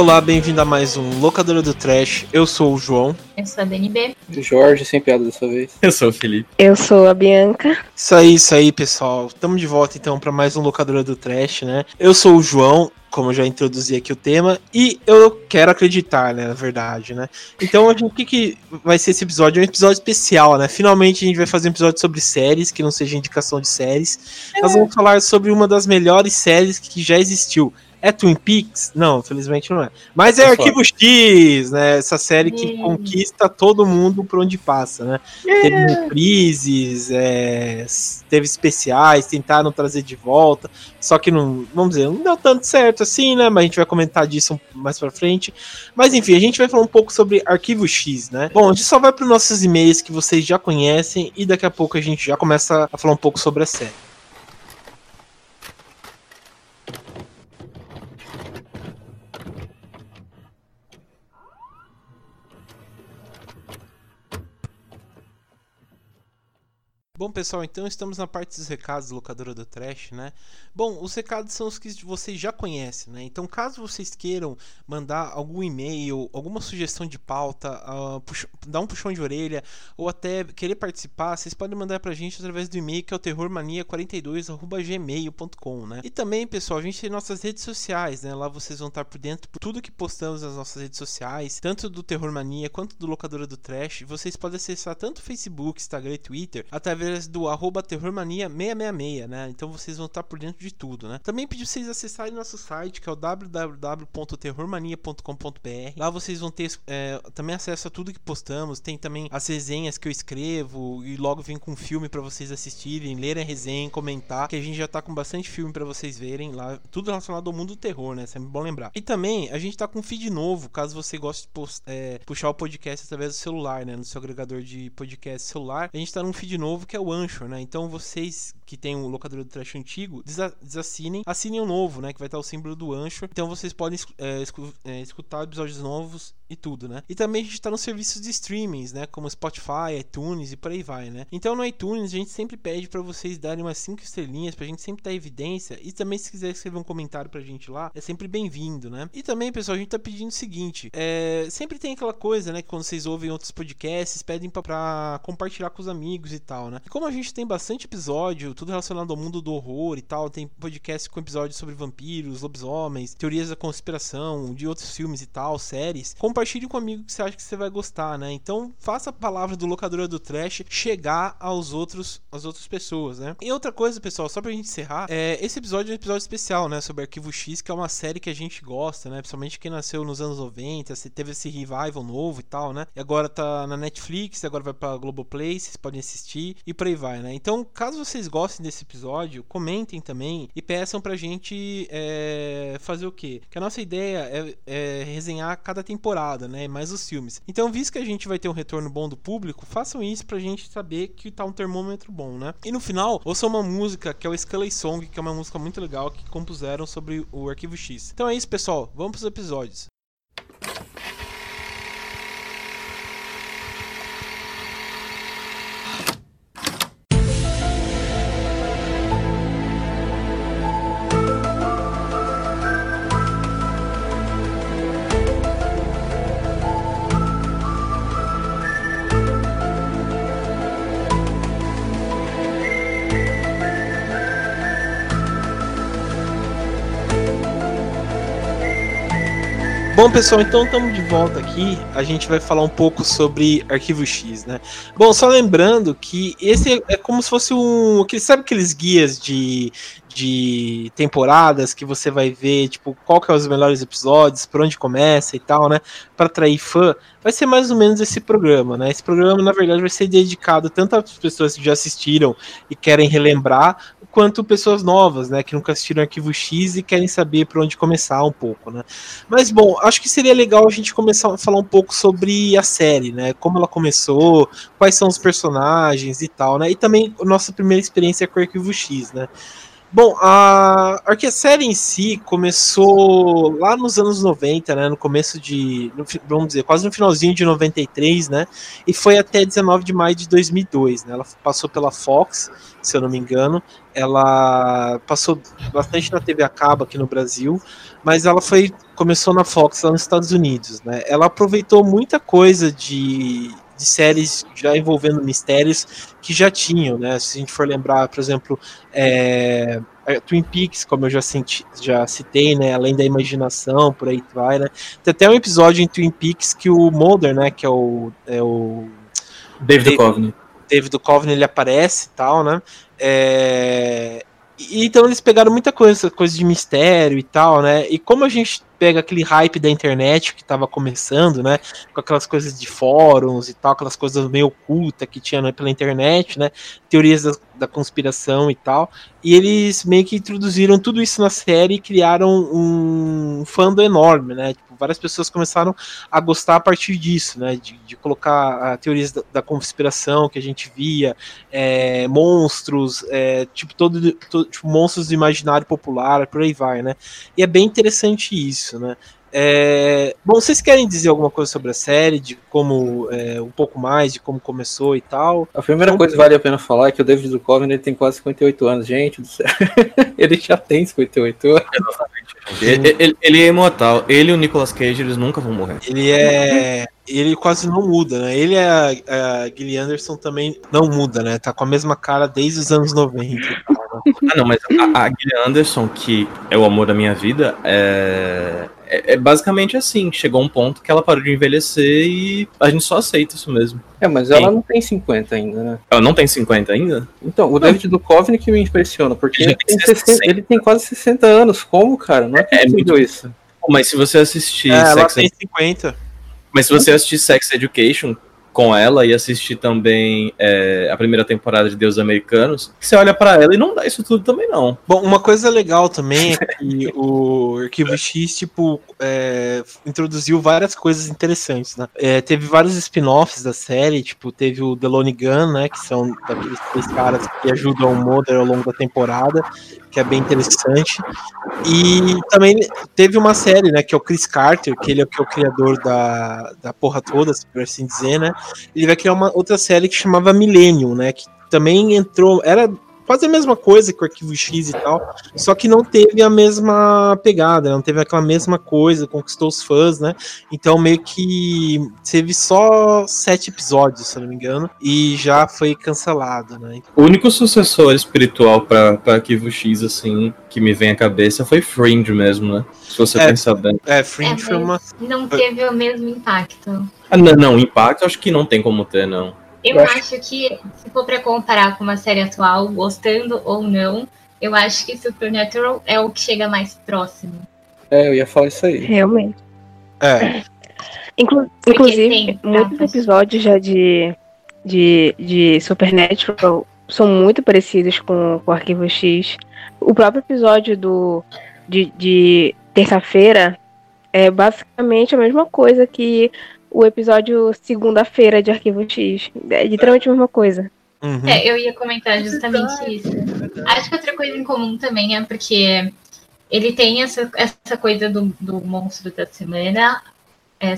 Olá, bem-vindo a mais um Locadora do Trash. Eu sou o João. Eu sou a DNB. Jorge, sem piada dessa vez. Eu sou o Felipe. Eu sou a Bianca. Isso aí, isso aí, pessoal. Estamos de volta então para mais um Locadora do Trash, né? Eu sou o João, como eu já introduzi aqui o tema, e eu quero acreditar, né, na verdade, né? Então, o que, que vai ser esse episódio? É um episódio especial, né? Finalmente a gente vai fazer um episódio sobre séries, que não seja indicação de séries. É. Nós vamos falar sobre uma das melhores séries que já existiu. É Twin Peaks? Não, felizmente não é. Mas é Arquivo X, né? Essa série que é. conquista todo mundo por onde passa, né? É. Teve reprises, é, teve especiais, tentaram trazer de volta, só que não, vamos dizer, não deu tanto certo assim, né? Mas a gente vai comentar disso mais pra frente. Mas enfim, a gente vai falar um pouco sobre Arquivo X, né? Bom, a gente só vai para os nossos e-mails que vocês já conhecem e daqui a pouco a gente já começa a falar um pouco sobre a série. Bom, pessoal, então estamos na parte dos recados do locadora do Trash, né? Bom, os recados são os que vocês já conhecem, né? Então, caso vocês queiram mandar algum e-mail, alguma sugestão de pauta, uh, dar um puxão de orelha ou até querer participar, vocês podem mandar pra gente através do e-mail que é o terrormania42@gmail.com, né? E também, pessoal, a gente tem nossas redes sociais, né? Lá vocês vão estar por dentro de tudo que postamos nas nossas redes sociais, tanto do Terror Mania quanto do locadora do Trash. Vocês podem acessar tanto Facebook, Instagram e Twitter através do arroba terrormania666, né? Então vocês vão estar por dentro de tudo, né? Também pedi vocês acessarem nosso site, que é o www.terrormania.com.br. Lá vocês vão ter é, também acesso a tudo que postamos. Tem também as resenhas que eu escrevo e logo vem com filme para vocês assistirem, lerem a resenha, comentar, que a gente já tá com bastante filme para vocês verem lá. Tudo relacionado ao mundo do terror, né? Sempre bom lembrar. E também a gente tá com um feed novo, caso você goste de é, puxar o podcast através do celular, né? No seu agregador de podcast celular. A gente tá num feed novo que é o Anchor, né? Então vocês que têm o locador do trash antigo, desassinem, assinem o novo, né? Que vai estar o símbolo do Anchor. Então vocês podem é, é, escutar episódios novos e tudo, né? E também a gente está nos serviços de streamings, né? Como Spotify, iTunes e por aí vai, né? Então no iTunes a gente sempre pede para vocês darem umas 5 estrelinhas pra gente sempre dar evidência. E também se quiser escrever um comentário pra gente lá, é sempre bem-vindo, né? E também, pessoal, a gente tá pedindo o seguinte: é, sempre tem aquela coisa, né? Que quando vocês ouvem outros podcasts, pedem pra, compartilhar com os amigos e tal, né? E como a gente tem bastante episódio, tudo relacionado ao mundo do horror e tal, tem podcast com episódios sobre vampiros, lobisomens, teorias da conspiração, de outros filmes e tal, séries, compartilhe com um amigo que você acha que você vai gostar, né? Então faça a palavra do locadora do trash chegar aos outros, às outras pessoas, né? E outra coisa, pessoal, só pra gente encerrar, é, esse episódio é um episódio especial, né? Sobre Arquivo X, que é uma série que a gente gosta, né? Principalmente quem nasceu nos anos 90, teve esse revival novo e tal, né? E agora tá na Netflix, agora vai pra Globoplay, vocês podem assistir e por aí vai, né? Então, caso vocês gostem desse episódio, comentem também e peçam pra gente é, fazer o quê? Que a nossa ideia é, é, resenhar cada temporada, né? Mais os filmes. Então, visto que a gente vai ter um retorno bom do público, façam isso pra gente saber que tá um termômetro bom, né? E no final, ouçam uma música que é o Scully Song, que é uma música muito legal que compuseram sobre o Arquivo X. Então é isso, pessoal. Vamos pros episódios. Bom, pessoal, então estamos de volta aqui. A gente vai falar um pouco sobre Arquivo X, né? Bom, só lembrando que esse é como se fosse um. Sabe aqueles guias de, de temporadas que você vai ver, tipo, qual que é os melhores episódios, por onde começa e tal, né? Para atrair fã, vai ser mais ou menos esse programa, né? Esse programa, na verdade, vai ser dedicado tanto às pessoas que já assistiram e querem relembrar, quanto pessoas novas, né, que nunca assistiram Arquivo X e querem saber por onde começar um pouco, né. Mas bom, acho que seria legal a gente começar a falar um pouco sobre a série, né, como ela começou, quais são os personagens e tal, né, e também nossa primeira experiência com Arquivo X, né. Bom, a, a série em si começou lá nos anos 90, né? No começo de. Vamos dizer, quase no finalzinho de 93, né? E foi até 19 de maio de 2002, né? Ela passou pela Fox, se eu não me engano. Ela passou bastante na TV a cabo aqui no Brasil, mas ela foi começou na Fox lá nos Estados Unidos, né? Ela aproveitou muita coisa de de séries já envolvendo mistérios que já tinham, né? Se a gente for lembrar, por exemplo, é, Twin Peaks, como eu já, senti, já citei, né? Além da imaginação, por aí vai, né? Tem até um episódio em Twin Peaks que o Mulder, né? Que é o. É o David Duchovny. David Duchovny, ele aparece e tal, né? É, e, então eles pegaram muita coisa, coisa de mistério e tal, né? E como a gente pega aquele hype da internet que estava começando, né? Com aquelas coisas de fóruns e tal, aquelas coisas meio ocultas que tinha né, pela internet, né? Teorias da, da, conspiração e tal. E eles meio que introduziram tudo isso na série e criaram um fandom enorme, né? Tipo, várias pessoas começaram a gostar a partir disso, né? De, de colocar uh, teorias da, da, conspiração que a gente via, é, monstros, é, tipo, todo, todo tipo, monstros do imaginário popular, por aí vai, né? E é bem interessante isso, né? É... Bom, vocês querem dizer alguma coisa sobre a série, de como é, um pouco mais de como começou e tal? A primeira coisa que vale a pena falar é que o David Duchovny ele tem quase 58 anos, gente do céu. ele já tem 58 anos. Ele, ele, ele, é imortal. Ele e o Nicolas Cage, eles nunca vão morrer. Ele é. Ele quase não muda, né? Ele e a, a Gillian Anderson também não muda, né? Tá com a mesma cara desde os anos 90. ah, não, mas a, a Gillian Anderson, que é o amor da minha vida, é é, é, basicamente assim. Chegou um ponto que ela parou de envelhecer e a gente só aceita isso mesmo. É, mas ela não tem 50 ainda, né? Ela não tem 50 ainda? Então, o David Duchovny que me impressiona, porque ele tem, 60, ele tem, quase 60 anos. Como, cara? Não é, é possível é isso. Mas se você assistir. É, ela tem 50. Mas se você assistir Sex Education, com ela e assistir também é, a primeira temporada de Deus Americanos, você olha para ela e não dá isso tudo também, não. Bom, uma coisa legal também é que o Arquivo X, tipo, é, introduziu várias coisas interessantes, né? É, teve vários spin-offs da série, tipo, teve o Delone Gun, né, que são daqueles três caras que ajudam o Mulder ao longo da temporada, que é bem interessante. E também teve uma série, né, que é o Chris Carter, que ele é, que é o criador da, da porra toda, por assim dizer, né? Ele vai criar uma outra série que chamava Millennium, né, que também entrou, era quase a mesma coisa que o Arquivo X e tal, só que não teve a mesma pegada, não teve aquela mesma coisa, conquistou os fãs, né? Então meio que teve só sete episódios, se eu não me engano, e já foi cancelado, né? O único sucessor espiritual para Arquivo X, assim, que me vem à cabeça foi Fringe mesmo, né? Se você é, pensar bem. É, Fringe é, foi uma. Não teve o mesmo impacto. Ah, não, não, impacto acho que não tem como ter, não. Eu, eu acho... acho que, se for para comparar com uma série atual, gostando ou não, eu acho que Supernatural é o que chega mais próximo. É, eu ia falar isso aí. Realmente. É. Inclu inclusive, muitos episódios já de, de, de Supernatural são muito parecidos com, o Arquivo X. O próprio episódio do, de, de terça-feira é basicamente a mesma coisa que o episódio segunda-feira de Arquivo X. É literalmente a mesma coisa. Uhum. É, eu ia comentar justamente isso. Acho que outra coisa em comum também é porque ele tem essa, essa coisa do, do monstro da semana, é,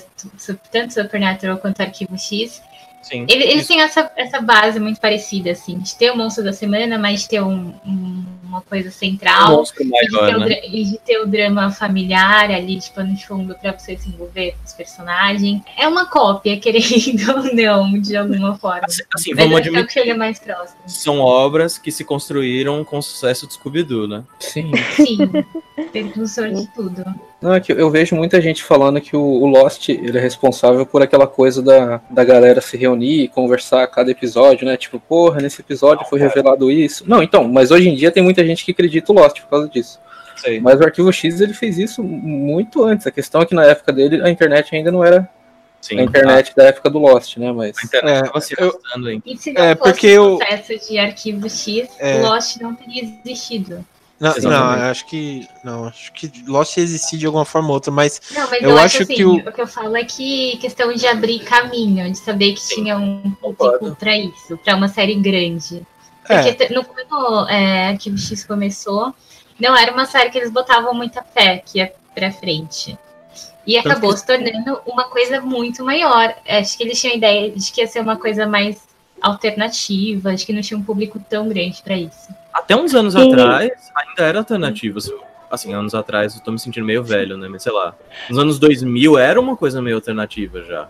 tanto Supernatural quanto Arquivo X. Sim, ele, eles têm essa, essa base muito parecida, assim, de ter o monstro da semana, mas de ter um, um uma coisa central. Maior, e, de né? e, de ter o drama familiar ali, tipo, no fundo, para você se envolver com os personagens. É uma cópia, querendo ou não, de alguma forma. Assim, assim vamos admitir. Que chega mais próximo. São obras que se construíram com o sucesso do Scooby-Doo, né? Sim. Sim. Precursor de tudo. Não, é que eu vejo muita gente falando que o, o, Lost ele é responsável por aquela coisa da, da galera se reunir e conversar a cada episódio, né? Tipo, porra, nesse episódio foi revelado isso. Não, então, mas hoje em dia tem muita gente que acredita o Lost por causa disso. Sei. Mas o Arquivo X ele fez isso muito antes. A questão é que na época dele a internet ainda não era Sim, a internet da época do Lost, né? Mas a internet estava é, se eu, hein? E se não é, fosse porque o processo de Arquivo X, é... Lost não teria existido. Não, não, acho que. Não, acho que Lost existir de alguma forma ou outra, mas. Não, mas eu, eu acho, acho assim, que o... o que eu falo é que questão de abrir caminho, de saber que Sim, tinha um público para isso, para uma série grande. Porque é. no, quando é, Arquivo X começou, não era uma série que eles botavam muita fé que ia pra frente. E acabou se tornando uma coisa muito maior. Acho que eles tinham a ideia de que ia ser uma coisa mais alternativa, acho que não tinha um público tão grande para isso. Até uns anos Sim. atrás ainda era alternativa. Assim, anos atrás, eu tô me sentindo meio velho, né? Mas sei lá. Nos anos 2000 era uma coisa meio alternativa já.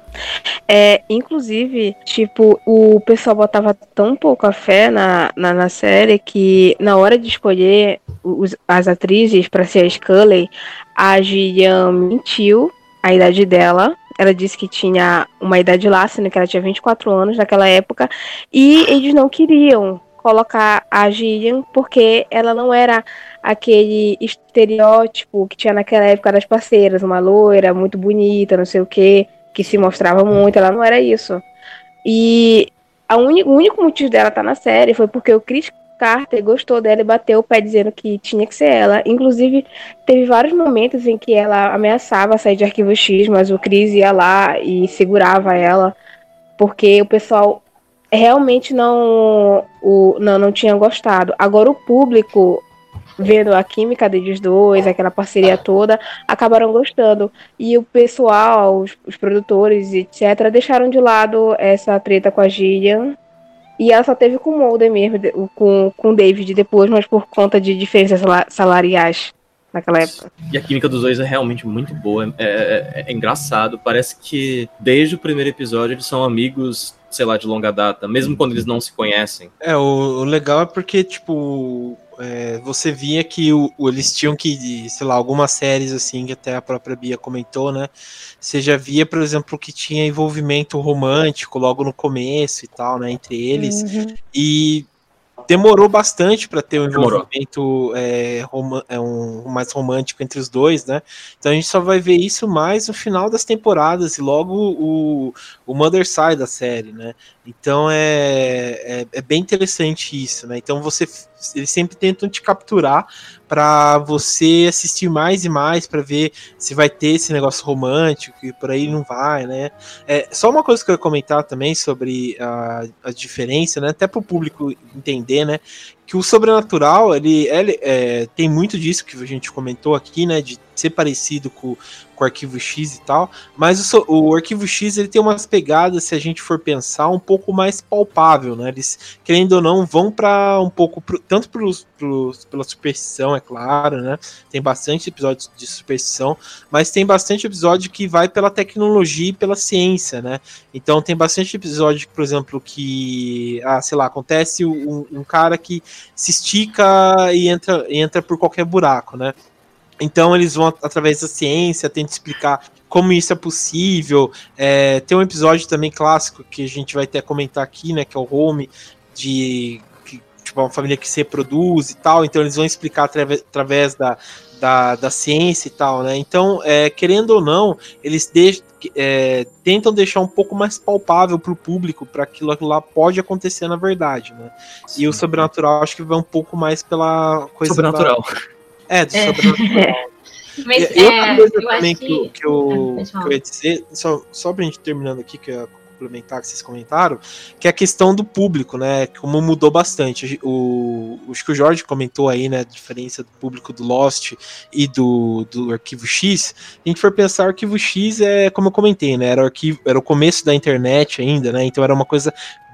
É, inclusive, tipo, o pessoal botava tão pouca fé na, na, na série que na hora de escolher os, as atrizes para ser a Scully, a Gillian mentiu a idade dela. Ela disse que tinha uma idade lá, sendo que ela tinha 24 anos naquela época. E eles não queriam colocar a Gillian porque ela não era aquele estereótipo que tinha naquela época das parceiras, uma loira muito bonita, não sei o que, que se mostrava muito, ela não era isso. E a o único motivo dela estar tá na série foi porque o Chris Carter gostou dela e bateu o pé dizendo que tinha que ser ela. Inclusive, teve vários momentos em que ela ameaçava sair de Arquivo X, mas o Chris ia lá e segurava ela, porque o pessoal realmente não, o, não, não tinha gostado. Agora, o público, vendo a química deles dois, aquela parceria toda, acabaram gostando. E o pessoal, os, os produtores, etc., deixaram de lado essa treta com a Gillian e ela só teve com o Mulder mesmo, com, com o David depois, mas por conta de diferenças salariais naquela época. E a química dos dois é realmente muito boa. É, é, é, engraçado. Parece que desde o primeiro episódio eles são amigos, sei lá, de longa data, mesmo quando eles não se conhecem. É, o, o legal é porque, tipo, é, você via que o, eles tinham que, sei lá, algumas séries assim, que até a própria Bia comentou, né? Você já via, por exemplo, que tinha envolvimento romântico logo no começo e tal, né? Entre eles. Uhum. E demorou bastante para ter um envolvimento é, é, um, mais romântico entre os dois, né? Então a gente só vai ver isso mais no final das temporadas e logo o, o Mother sai da série, né? Então é, é, é bem interessante isso, né? Então você eles sempre tentam te capturar para você assistir mais e mais para ver se vai ter esse negócio romântico e por aí não vai, né? É, só uma coisa que eu ia comentar também sobre a, a diferença, né? Até para o público entender, né? Que o sobrenatural ele, ele é, tem muito disso que a gente comentou aqui, né? De ser parecido com, com o arquivo X e tal, mas o, o arquivo X ele tem umas pegadas, se a gente for pensar, um pouco mais palpável, né? Eles, querendo ou não, vão para um pouco, pro, tanto pros, pros, pela superstição, é claro, né? Tem bastante episódios de superstição, mas tem bastante episódio que vai pela tecnologia e pela ciência, né? Então tem bastante episódio, por exemplo, que, ah, sei lá, acontece um, um cara que se estica e entra, entra por qualquer buraco, né? Então eles vão através da ciência, tentam explicar como isso é possível. É, tem um episódio também clássico que a gente vai até comentar aqui, né? Que é o Home, de que, tipo, uma família que se reproduz e tal. Então eles vão explicar através da, da, da, ciência e tal, né? Então, é, querendo ou não, eles deixam, é, tentam deixar um pouco mais palpável para o público para aquilo lá pode acontecer na verdade, né? Sim. E o sobrenatural acho que vai um pouco mais pela coisa sobrenatural. Da, é, do é. sobrenatural. Mas, e, é, outra coisa também que, que, que, eu, ah, que eu ia dizer, só, só pra gente terminando aqui, que é complementar que vocês comentaram, que é a questão do público, né? Como mudou bastante. O, acho que o Jorge comentou aí, né? A diferença do público do Lost e do, do Arquivo X. A gente for pensar, o Arquivo X é, como eu comentei, né? Era o, arquivo, era o começo da internet ainda, né? Então era uma coisa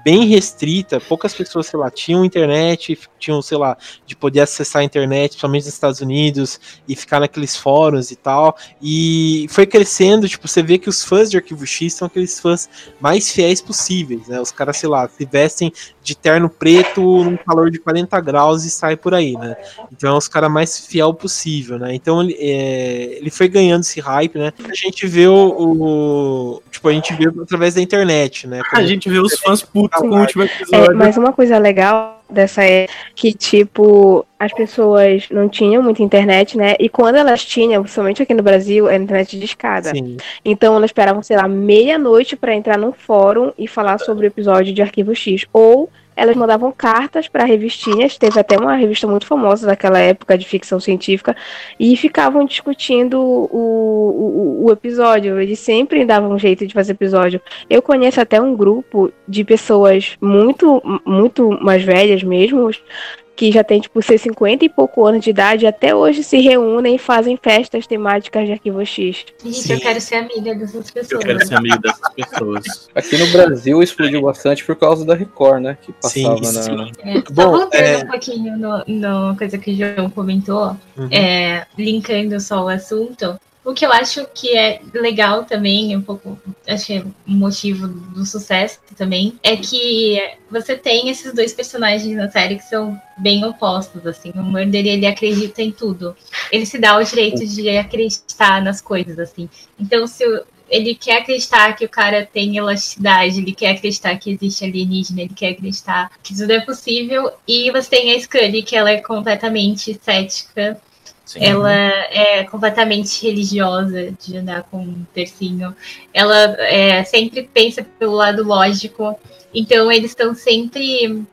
bem restrita, poucas pessoas, sei lá, tinham internet, tinham, sei lá, de poder acessar a internet, principalmente nos Estados Unidos, e ficar naqueles fóruns e tal. E foi crescendo, tipo, você vê que os fãs de Arquivo X são aqueles fãs mais fiéis possíveis, né? Os caras, sei lá, se vestem de terno preto num calor de 40 graus e sai por aí, né? Então é os caras mais fiel possível, né? Então ele, é, ele foi ganhando esse hype, né? A gente vê o, o, Tipo, a gente vê através da internet, né? a gente vê os fãs putos com o último episódio. É, mas uma coisa legal dessa é que, tipo, as pessoas não tinham muita internet, né? E quando elas tinham, principalmente aqui no Brasil, era internet de escada. Sim. Então elas esperavam, sei lá, meia-noite para entrar no fórum e falar sobre o episódio de Arquivo X. Ou elas mandavam cartas para revistinhas, teve até uma revista muito famosa daquela época de ficção científica, e ficavam discutindo o, o, o episódio. Eles sempre davam um jeito de fazer episódio. Eu conheço até um grupo de pessoas muito, muito mais velhas mesmo, que já tem, tipo, seus 50 e pouco anos de idade, até hoje se reúnem e fazem festas temáticas de Arquivo X. Gente, eu quero ser amiga dessas pessoas. Eu quero ser amiga dessas pessoas. Aqui no Brasil explodiu bastante por causa da Record, né? Que passava sim, sim. na. É, Bom, voltando é... um pouquinho no, no coisa que o João comentou, uhum. é, linkando só o assunto. O que eu acho que é legal também, um pouco, acho que é um motivo do sucesso também, é que você tem esses dois personagens na série que são bem opostos, assim. O dele, ele acredita em tudo. Ele se dá o direito de acreditar nas coisas, assim. Então, se ele quer acreditar que o cara tem elasticidade, ele quer acreditar que existe alienígena, ele quer acreditar que tudo é possível. E você tem a Scully, que ela é completamente cética Sim. Ela é completamente religiosa de andar com um tercinho. Ela é, sempre pensa pelo lado lógico. Então eles estão sempre.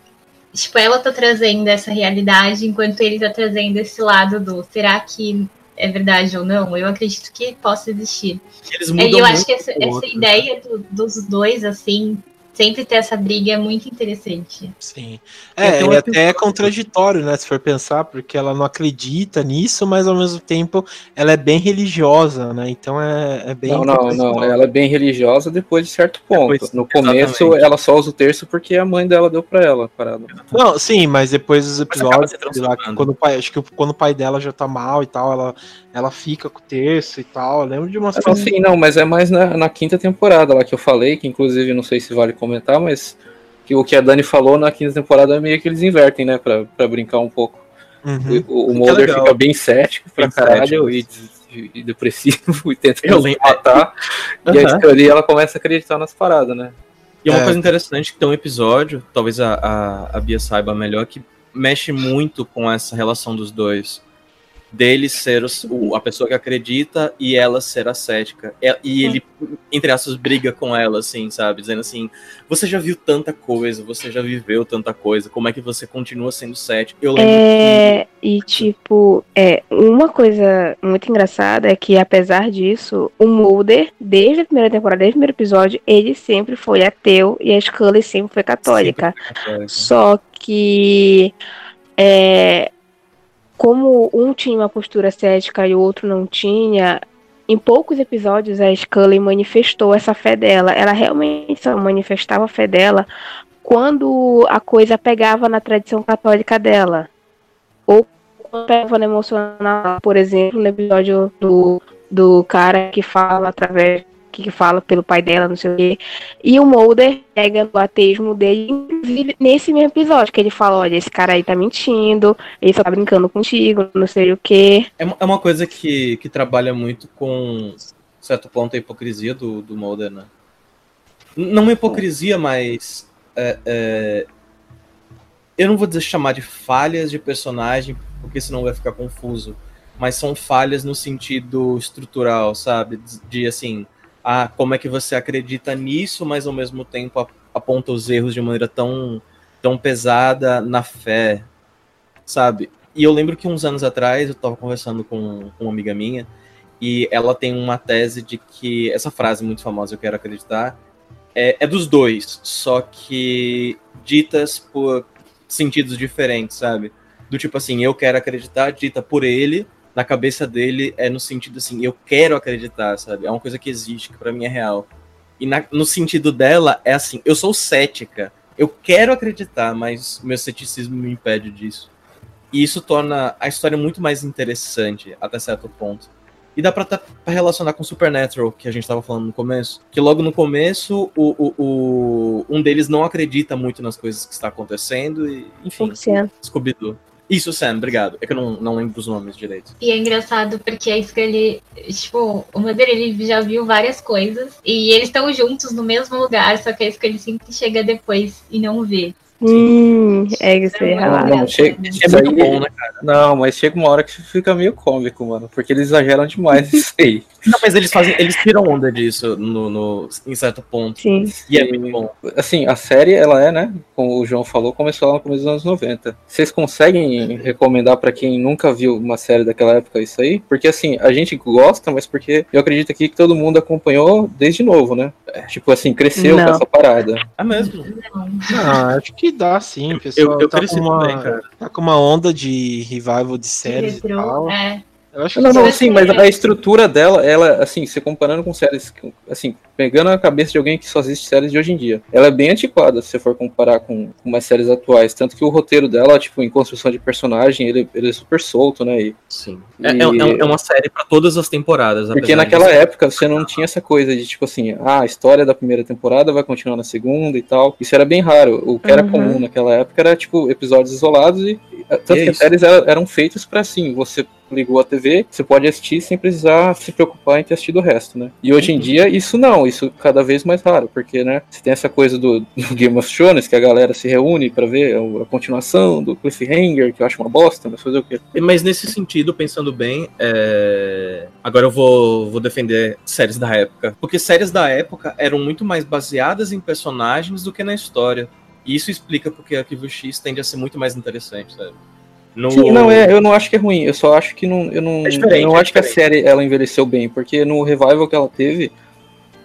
Tipo, ela tá trazendo essa realidade, enquanto ele tá trazendo esse lado do será que é verdade ou não? Eu acredito que possa existir. Eles mudam é, eu acho que essa, essa ideia do, dos dois, assim, sempre ter essa briga é muito interessante. Sim. É, e até é contraditório, né, se for pensar, porque ela não acredita nisso, mas ao mesmo tempo ela é bem religiosa, né? Então é, é bem. Não, não, não. Ela é bem religiosa depois de certo ponto. Depois, no começo exatamente. ela só usa o terço porque a mãe dela deu pra ela. Parada. Não, sim, mas depois dos episódios, lá, quando o pai, acho que quando o pai dela já tá mal e tal, ela, ela fica com o terço e tal. Eu lembro de umas coisas. Sim, não, mas é mais na, na quinta temporada lá que eu falei, que inclusive não sei se vale comentar, mas que o que a Dani falou na quinta temporada é meio que eles invertem, né? Pra, pra brincar um pouco. Uhum. O, o Mulder fica bem cético pra bem caralho e, e, depressivo e tenta eu matar. Uhum. E a ela começa a acreditar nas paradas, né? E é uma é. coisa interessante que tem um episódio, talvez a, a, a Bia saiba melhor, que mexe muito com essa relação dos dois dele ser o, a pessoa que acredita e ela ser a cética. E ele, entre aspas, briga com ela, assim, sabe? Dizendo assim: você já viu tanta coisa, você já viveu tanta coisa, como é que você continua sendo cético? Eu lembro é, que... E, tipo, é, uma coisa muito engraçada é que, apesar disso, o Mulder, desde a primeira temporada, desde o primeiro episódio, ele sempre foi ateu e a Scully sempre foi católica. Sempre católica. Só que. É, como um tinha uma postura cética e o outro não tinha, em poucos episódios a Scully manifestou essa fé dela. Ela realmente só manifestava a fé dela quando a coisa pegava na tradição católica dela. Ou quando pegava no emocional, por exemplo, no episódio do, do cara que fala através que fala pelo pai dela, não sei o quê. E o Mulder pega o ateísmo dele, nesse mesmo episódio, que ele fala, olha, esse cara aí tá mentindo, ele só tá brincando contigo, não sei o quê. É, é uma coisa que, que trabalha muito com certo ponto a hipocrisia do, do Mulder, né? Não uma hipocrisia, mas é, é, eu não vou dizer chamar de falhas de personagem, porque senão vai ficar confuso. Mas são falhas no sentido estrutural, sabe? De assim, como é que você acredita nisso, mas ao mesmo tempo aponta os erros de maneira tão, tão pesada na fé, sabe? E eu lembro que uns anos atrás eu estava conversando com, com uma amiga minha e ela tem uma tese de que essa frase muito famosa, eu quero acreditar, é, é dos dois, só que ditas por sentidos diferentes, sabe? Do tipo assim, eu quero acreditar, dita por ele, na cabeça dele é no sentido assim, eu quero acreditar, sabe? É uma coisa que existe, que para mim é real. E na, no sentido dela é assim, eu sou cética, eu quero acreditar, mas meu ceticismo me impede disso. E isso torna a história muito mais interessante até certo ponto. E dá pra, pra relacionar com Supernatural, que a gente tava falando no começo. Que logo no começo, o, o, o um deles não acredita muito nas coisas que está acontecendo. E, enfim, Scooby-Doo. Isso, Sam, obrigado. É que eu não, não lembro os nomes direito. E é engraçado porque a Scully, tipo, o Mother ele já viu várias coisas e eles estão juntos no mesmo lugar, só que a Scully sempre chega depois e não vê. Hum, é isso aí, não, não, chega, é muito aí, bom, né, cara? Não, mas chega uma hora que fica meio cômico, mano, porque eles exageram demais isso aí. Não, mas eles fazem, eles tiram onda disso no, no, em certo ponto. Sim. E é muito bom. Assim, a série, ela é, né, como o João falou, começou lá no começo dos anos 90. Vocês conseguem recomendar para quem nunca viu uma série daquela época isso aí? Porque, assim, a gente gosta, mas porque eu acredito aqui que todo mundo acompanhou desde novo, né? É, tipo assim, cresceu Não. com essa parada. É mesmo? Não, acho que dá sim, pessoal. Eu, eu tá, com uma, também, tá com uma onda de revival de séries e tal. É. Eu acho não, não, sim, mas a estrutura dela, ela, assim, se comparando com séries, assim, pegando a cabeça de alguém que só assiste séries de hoje em dia, ela é bem antiquada, se você for comparar com, com umas séries atuais. Tanto que o roteiro dela, tipo, em construção de personagem, ele, ele é super solto, né? E, sim. É, e... É, é, uma série para todas as temporadas. Porque naquela de... época você não tinha essa coisa de, tipo assim, ah, a história da primeira temporada vai continuar na segunda e tal. Isso era bem raro. O que era uhum. comum naquela época era, tipo, episódios isolados e. Tanto que as séries eram feitas para assim, você ligou a TV, você pode assistir sem precisar se preocupar em ter assistido o resto, né? E hoje em uhum. dia, isso não, isso cada vez mais raro, porque, né, você tem essa coisa do, do Game of Thrones, que a galera se reúne para ver a, a, continuação do Cliffhanger, que eu acho uma bosta, mas fazer o quê? Mas nesse sentido, pensando bem, é... agora eu vou, vou defender séries da época, porque séries da época eram muito mais baseadas em personagens do que na história. E isso explica porque Arquivo X tende a ser muito mais interessante, sabe? No... Sim, não, é, eu não acho que é ruim, eu só acho que não. Eu não, é eu não é acho que a série ela envelheceu bem, porque no revival que ela teve,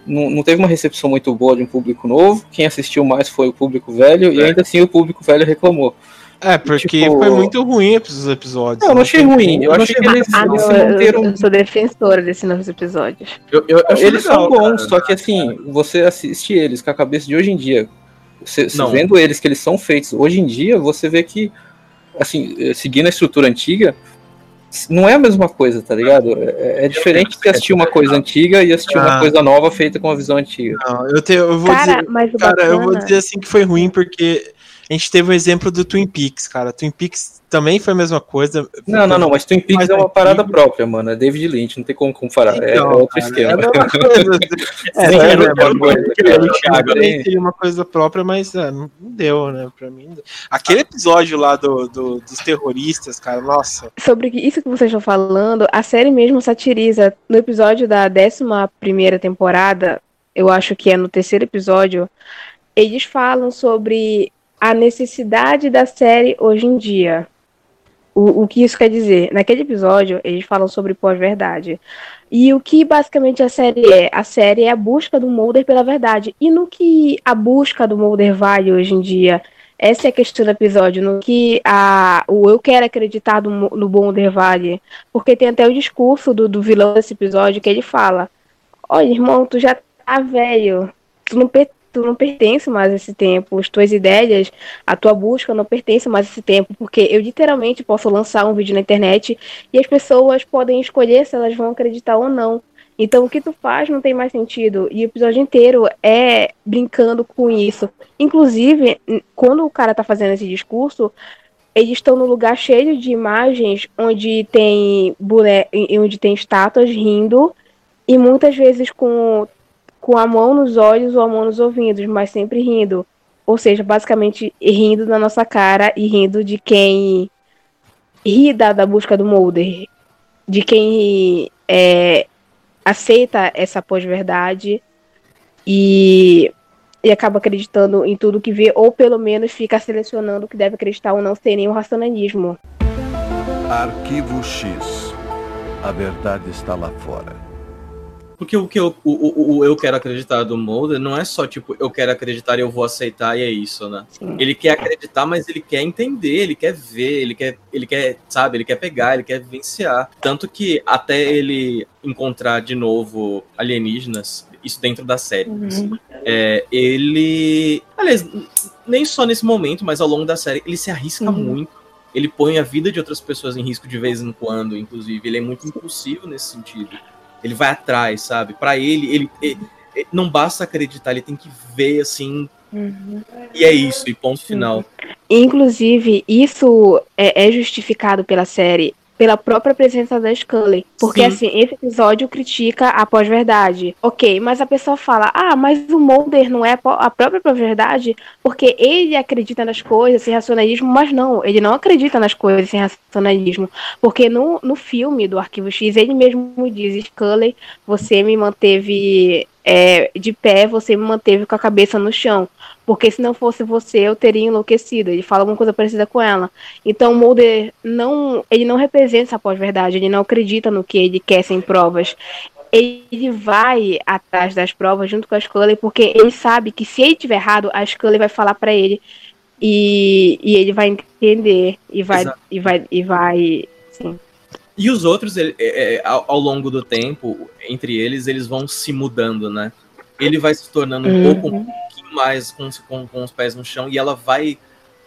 não, não teve uma recepção muito boa de um público novo. Quem assistiu mais foi o público velho, é. e ainda assim o público velho reclamou. É, porque tipo... foi muito ruim os episódios. Não, eu não achei ruim. Eu, achei que eles, ah, eles não, manteram. Eu sou defensora desses novos episódios. Eu, eu eles legal, são bons, cara. só que assim, você assiste eles com a cabeça de hoje em dia. Vendo eles que eles são feitos hoje em dia, você vê que assim, eh, seguindo a estrutura antiga, não é a mesma coisa, tá ligado? É, é diferente de assistir uma coisa antiga e assistir ah. uma coisa nova feita com a visão antiga. Não, eu, te, eu vou cara, dizer, cara, eu vou dizer assim que foi ruim porque a gente teve o exemplo do Twin Peaks, cara. Twin Peaks também foi a mesma coisa. Não, não, não, mas Twin Peaks é uma parada própria, mano. É David Lynch, não tem como comparar. É então, é outro cara, esquema. É, é, é, uma coisa. Seria uma coisa própria, mas é, não deu, né? Pra mim. Aquele episódio lá do, do, dos terroristas, cara, nossa. Sobre isso que vocês estão falando, a série mesmo satiriza. No episódio da 11 primeira temporada, eu acho que é no terceiro episódio, eles falam sobre a necessidade da série hoje em dia. O, o que isso quer dizer? Naquele episódio, eles falam sobre pós-verdade. E o que basicamente a série é? A série é a busca do Mulder pela verdade. E no que a busca do Mulder vale hoje em dia? Essa é a questão do episódio, no que a, o eu quero acreditar do, no Mulder vale. Porque tem até o discurso do, do vilão desse episódio que ele fala: Olha, irmão, tu já tá velho, tu não, tu não pertence mais a esse tempo, as tuas ideias, a tua busca não pertence mais a esse tempo, porque eu literalmente posso lançar um vídeo na internet e as pessoas podem escolher se elas vão acreditar ou não. Então o que tu faz não tem mais sentido. E o episódio inteiro é brincando com isso. Inclusive, quando o cara tá fazendo esse discurso, eles estão no lugar cheio de imagens onde tem bone... onde tem estátuas rindo e muitas vezes com com a mão nos olhos ou a mão nos ouvidos, mas sempre rindo. Ou seja, basicamente rindo na nossa cara e rindo de quem ri da, da busca do Mulder, de quem é, aceita essa pós-verdade e, e acaba acreditando em tudo que vê, ou pelo menos fica selecionando o que deve acreditar ou não sem nenhum racionalismo. Arquivo X. A verdade está lá fora. Porque o que eu, o, o, o, eu quero acreditar do Mulder não é só tipo, eu quero acreditar e eu vou aceitar e é isso, né? Sim. Ele quer acreditar, mas ele quer entender, ele quer ver, ele quer, ele quer, sabe, ele quer pegar, ele quer vivenciar. Tanto que até ele encontrar de novo alienígenas, isso dentro da série, uhum. assim, é, ele. Aliás, nem só nesse momento, mas ao longo da série, ele se arrisca uhum. muito. Ele põe a vida de outras pessoas em risco de vez em quando, inclusive. Ele é muito impulsivo nesse sentido. Ele vai atrás, sabe? Para ele, ele, ele, ele, não basta acreditar, ele tem que ver assim. Uhum. E é isso, e ponto final. Inclusive, isso é, é justificado pela série pela própria presença da Scully. Porque, Sim. assim, esse episódio critica a pós-verdade. Ok, mas a pessoa fala, ah, mas o Mulder não é a própria pós-verdade porque ele acredita nas coisas sem racionalismo, mas não, ele não acredita nas coisas sem racionalismo. Porque no, no filme do Arquivo X, ele mesmo diz, Scully, você me manteve é, de pé, você me manteve com a cabeça no chão. Porque se não fosse você, eu teria enlouquecido. Ele fala alguma coisa parecida com ela. Então o Mulder não, ele não representa essa pós-verdade, ele não acredita no que ele quer sem provas. Ele vai atrás das provas junto com a Scully, porque ele sabe que se ele tiver errado, a Scully vai falar para ele e, e ele vai entender e vai Exato. e vai e vai sim. E os outros, ele, é, é, ao, ao, longo do tempo, entre eles, eles vão se mudando, né? Ele vai se tornando um uhum. pouco mais com, com, com, os pés no chão e ela vai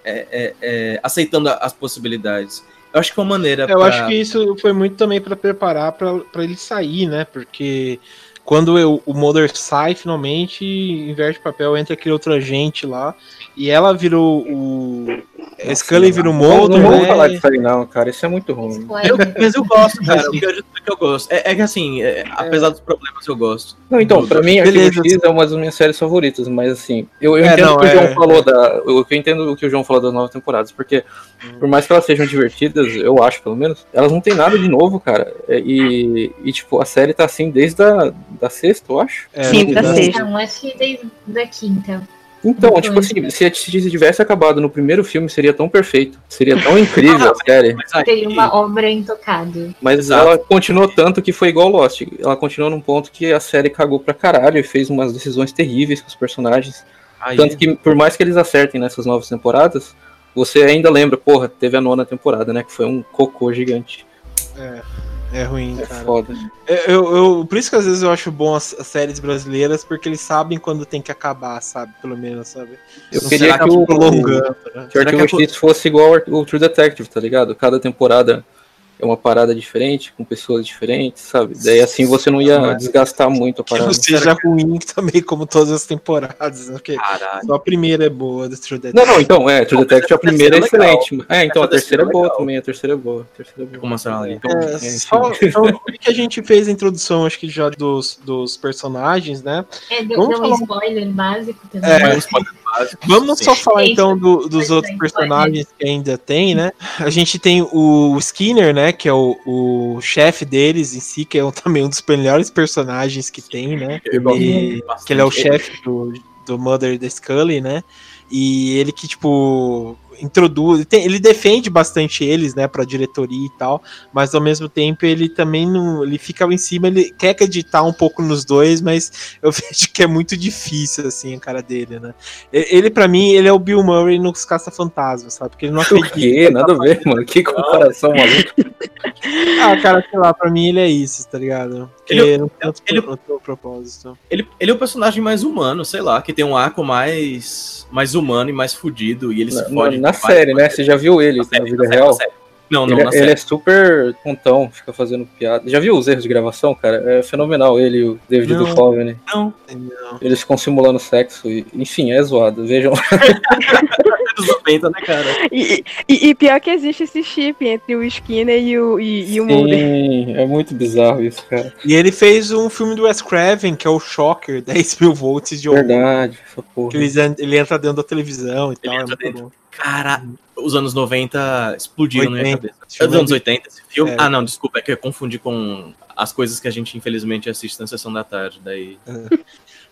é, é, é aceitando as possibilidades. Eu acho que é uma maneira. Eu pra... acho que isso foi muito também para preparar para ele sair, né? Porque quando eu, o Mulder sai finalmente, inverte o papel, entra aquele outro agente lá e ela virou o. A Scully virou o Mulder. Não, não né? falar disso aí, não, cara. Isso é muito ruim. Eu, mas eu gosto, cara. o que eu, que eu gosto. É, é que assim, é, apesar dos problemas, eu gosto. Não, então, pra mim, Arquivo X é uma das minhas séries favoritas, mas assim, eu, eu é, entendo não, o que o João é, falou da. Eu, eu entendo o que o João falou das novas temporadas, porque hum. por mais que elas sejam divertidas, eu acho, pelo menos, elas não tem nada de novo, cara. É, e, e tipo, a série tá assim desde a da sexta, eu acho. Sim, da sexta. Não, acho que desde a quinta. Então, tipo assim, se, se tivesse acabado no primeiro filme, seria tão perfeito. Seria tão incrível a série. Seria uma obra intocável. Mas Exato. ela continuou tanto que foi igual Lost. Ela continuou num ponto que a série cagou pra caralho e fez umas decisões terríveis com os personagens. Aí. Tanto que, por mais que eles acertem nessas novas temporadas, você ainda lembra, porra, teve a nona temporada, né? Que foi um cocô gigante. É. É ruim, é cara. Foda. É, eu, eu, por isso que às vezes eu acho bom as, as, séries brasileiras, porque eles sabem quando tem que acabar, sabe? Pelo menos, sabe? Eu Não queria que, o prolongando, né? que o Arquivo fosse igual o True Detective, tá ligado? Cada temporada é uma parada diferente, com pessoas diferentes, sabe? Daí assim você não ia desgastar muito a parada. Que não seja ruim também, como todas as temporadas, né? Porque Caralho. só a primeira é boa do True Detective. Não, não, então, é, True Detective a primeira é, é excelente. É, então a terceira é boa também, a terceira é boa. A terceira é boa. Como a ali. Então, é, só, só o que a gente fez a introdução, acho que já dos, dos personagens, né? É, deu, deu um spoiler básico também. É, um spoiler Vamos só falar então do, dos outros personagens que ainda tem, né? A gente tem o Skinner, né? Que é o, o chefe deles em si, que é um, também um dos melhores personagens que tem, né? Ele, que ele é o chefe do, do Mother the Scully, né? E ele que, tipo, introduz, ele defende bastante eles, né, para diretoria e tal, mas ao mesmo tempo ele também não, ele fica em cima, ele quer acreditar um pouco nos dois, mas eu vejo que é muito difícil assim a cara dele, né? Ele para mim, ele é o Bill Murray nos Caça-Fantasmas, sabe? Porque ele não acredita. O quê? Nada a ver, mano. Que comparação maluca. ah, cara, sei lá, para mim ele é isso, tá ligado? ele, não tem outro, ele, outro propósito. Ele, ele é o personagem mais humano, sei lá, que tem um arco mais mais humano e mais fudido e ele se fode na série, né? Você já viu ele na, na vida real? Na não, não, ele, é- ele é super pontão, fica fazendo piada. Já viu os erros de gravação, cara? É fenomenal ele e o David não, Duchovny. Não, não. Eles ficam simulando sexo. E, enfim, é zoado. Vejam. né, cara? E, e, e, pior que existe esse chip entre o Skinner e o, e, e o Mulder. Sim, é muito bizarro isso, cara. E ele fez um filme do Wes Craven, que é o Shocker, 10 mil volts de Verdade, porra. Que ele, ele entra dentro da televisão e ele tal. É muito bom. Cara, os anos 90 explodiram 80. na minha cabeça. É dos anos 80 esse filme? É. Ah, não, desculpa, é que eu confundi com as coisas que a gente infelizmente assiste na sessão da tarde. Daí. É.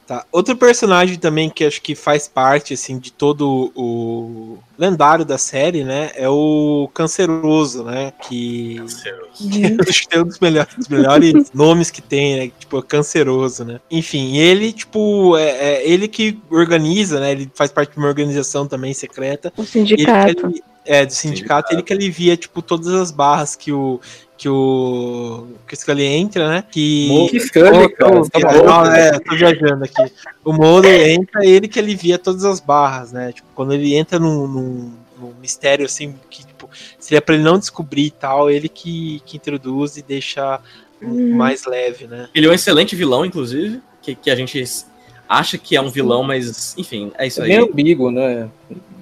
Tá. Outro personagem também que acho que faz parte assim de todo o lendário da série, né, é o Canceroso, né, que, Canceroso. acho que é um dos melhores, dos melhores nomes que tem, né, tipo Canceroso, né. Enfim, ele tipo é, é, ele que organiza, né, ele faz parte de uma organização também secreta. O sindicato. Ele, é, do sindicato, sindicato, ele que alivia, tipo, todas as barras que o, que o que o Scully entra, né? Que, que Scully, cara, tá não, é, tô viajando aqui. O Mulder entra, ele que alivia todas as barras, né? Tipo, quando ele entra num, num, num mistério assim que tipo, seria para ele não descobrir e tal, ele que, que introduz e deixa hum. mais leve, né? Ele é um excelente vilão, inclusive, que, que a gente acha que é um vilão, mas enfim, é isso é aí. É bem ambíguo, né?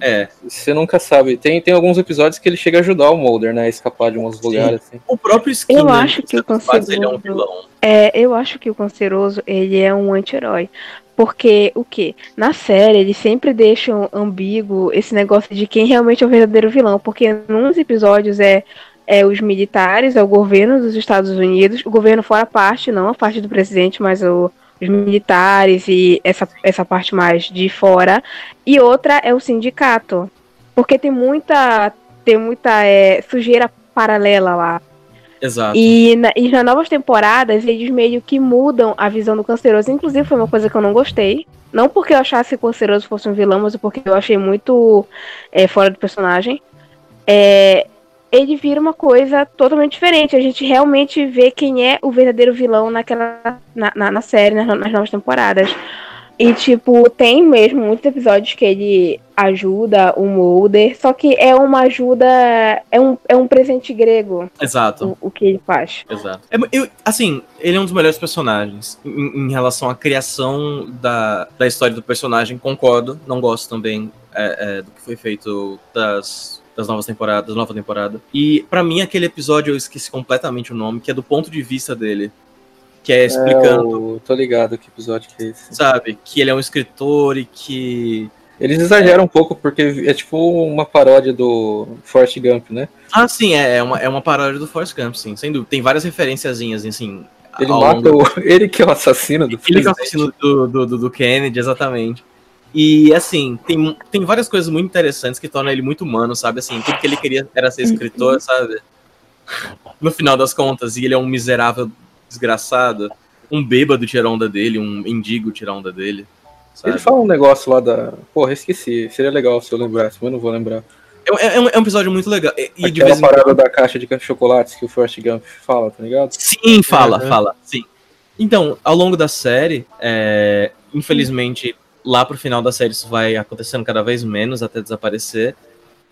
É. Você nunca sabe. Tem, tem alguns episódios que ele chega a ajudar o Mulder, né? A escapar de uns lugares. Assim. O próprio Skinner, Eu acho que o Canceroso... ele é um Canceroso- vilão. É, eu acho que o Canceroso, ele é um anti-herói. Porque, o quê? Na série, eles sempre deixam ambíguo esse negócio de quem realmente é o verdadeiro vilão. Porque nos episódios é, é os militares, é o governo dos Estados Unidos, o governo fora a parte, não a parte do presidente, mas o- os militares e essa, essa parte mais de fora. E outra é o sindicato. Porque tem muita, tem muita é, sujeira paralela lá. Exato. E, na, e nas novas temporadas, eles meio que mudam a visão do Canceroso. Inclusive, foi uma coisa que eu não gostei. Não porque eu achasse que o Canceroso fosse um vilão, mas porque eu achei muito é, fora do personagem. É, ele vira uma coisa totalmente diferente. A gente realmente vê quem é o verdadeiro vilão naquela na, na, na série, nas, nas novas temporadas. E, tipo, tem mesmo muitos episódios que ele ajuda o Mulder, só que é uma ajuda. É um, é um presente grego Exato. o, o que ele faz. Exato. É, eu- assim, ele é um dos melhores personagens em, em relação à criação da, da história do personagem. Concordo, não gosto também é, é, do que foi feito das, das novas temporadas, da nova temporada. E pra mim aquele episódio eu esqueci completamente o nome, que é do ponto de vista dele, que é explicando, É, tô ligado que episódio que é esse. sabe, que ele é um escritor e que Eles exageram um pouco, porque é tipo uma paródia do Forrest Gump, né? ah, sim, é, é uma, é uma paródia do Forrest Gump, sim, sem dúvida. Tem várias referenciazinhas, assim. Ele mata longo- o. Ele que é o assassino do Ele que é o assassino do, do, do- do Kennedy, exatamente. E, assim, tem, tem várias coisas muito interessantes que tornam ele muito humano, sabe? Assim, tudo que ele queria era ser escritor, sabe? No final das contas, e ele é um miserável desgraçado. Um bêbado tira onda dele, um mendigo tira onda dele. Sabe? Ele fala um negócio lá da. Porra, esqueci. Seria legal se eu lembrasse, mas eu não vou lembrar. É, é um, é um episódio muito legal. E, e de Aquela vez em parada da caixa de chocolates que o Forrest Gump fala, tá ligado? Sim, fala, Uhum. fala, sim. Então, ao longo da série, é, infelizmente, lá pro final da série isso vai acontecendo cada vez menos até desaparecer.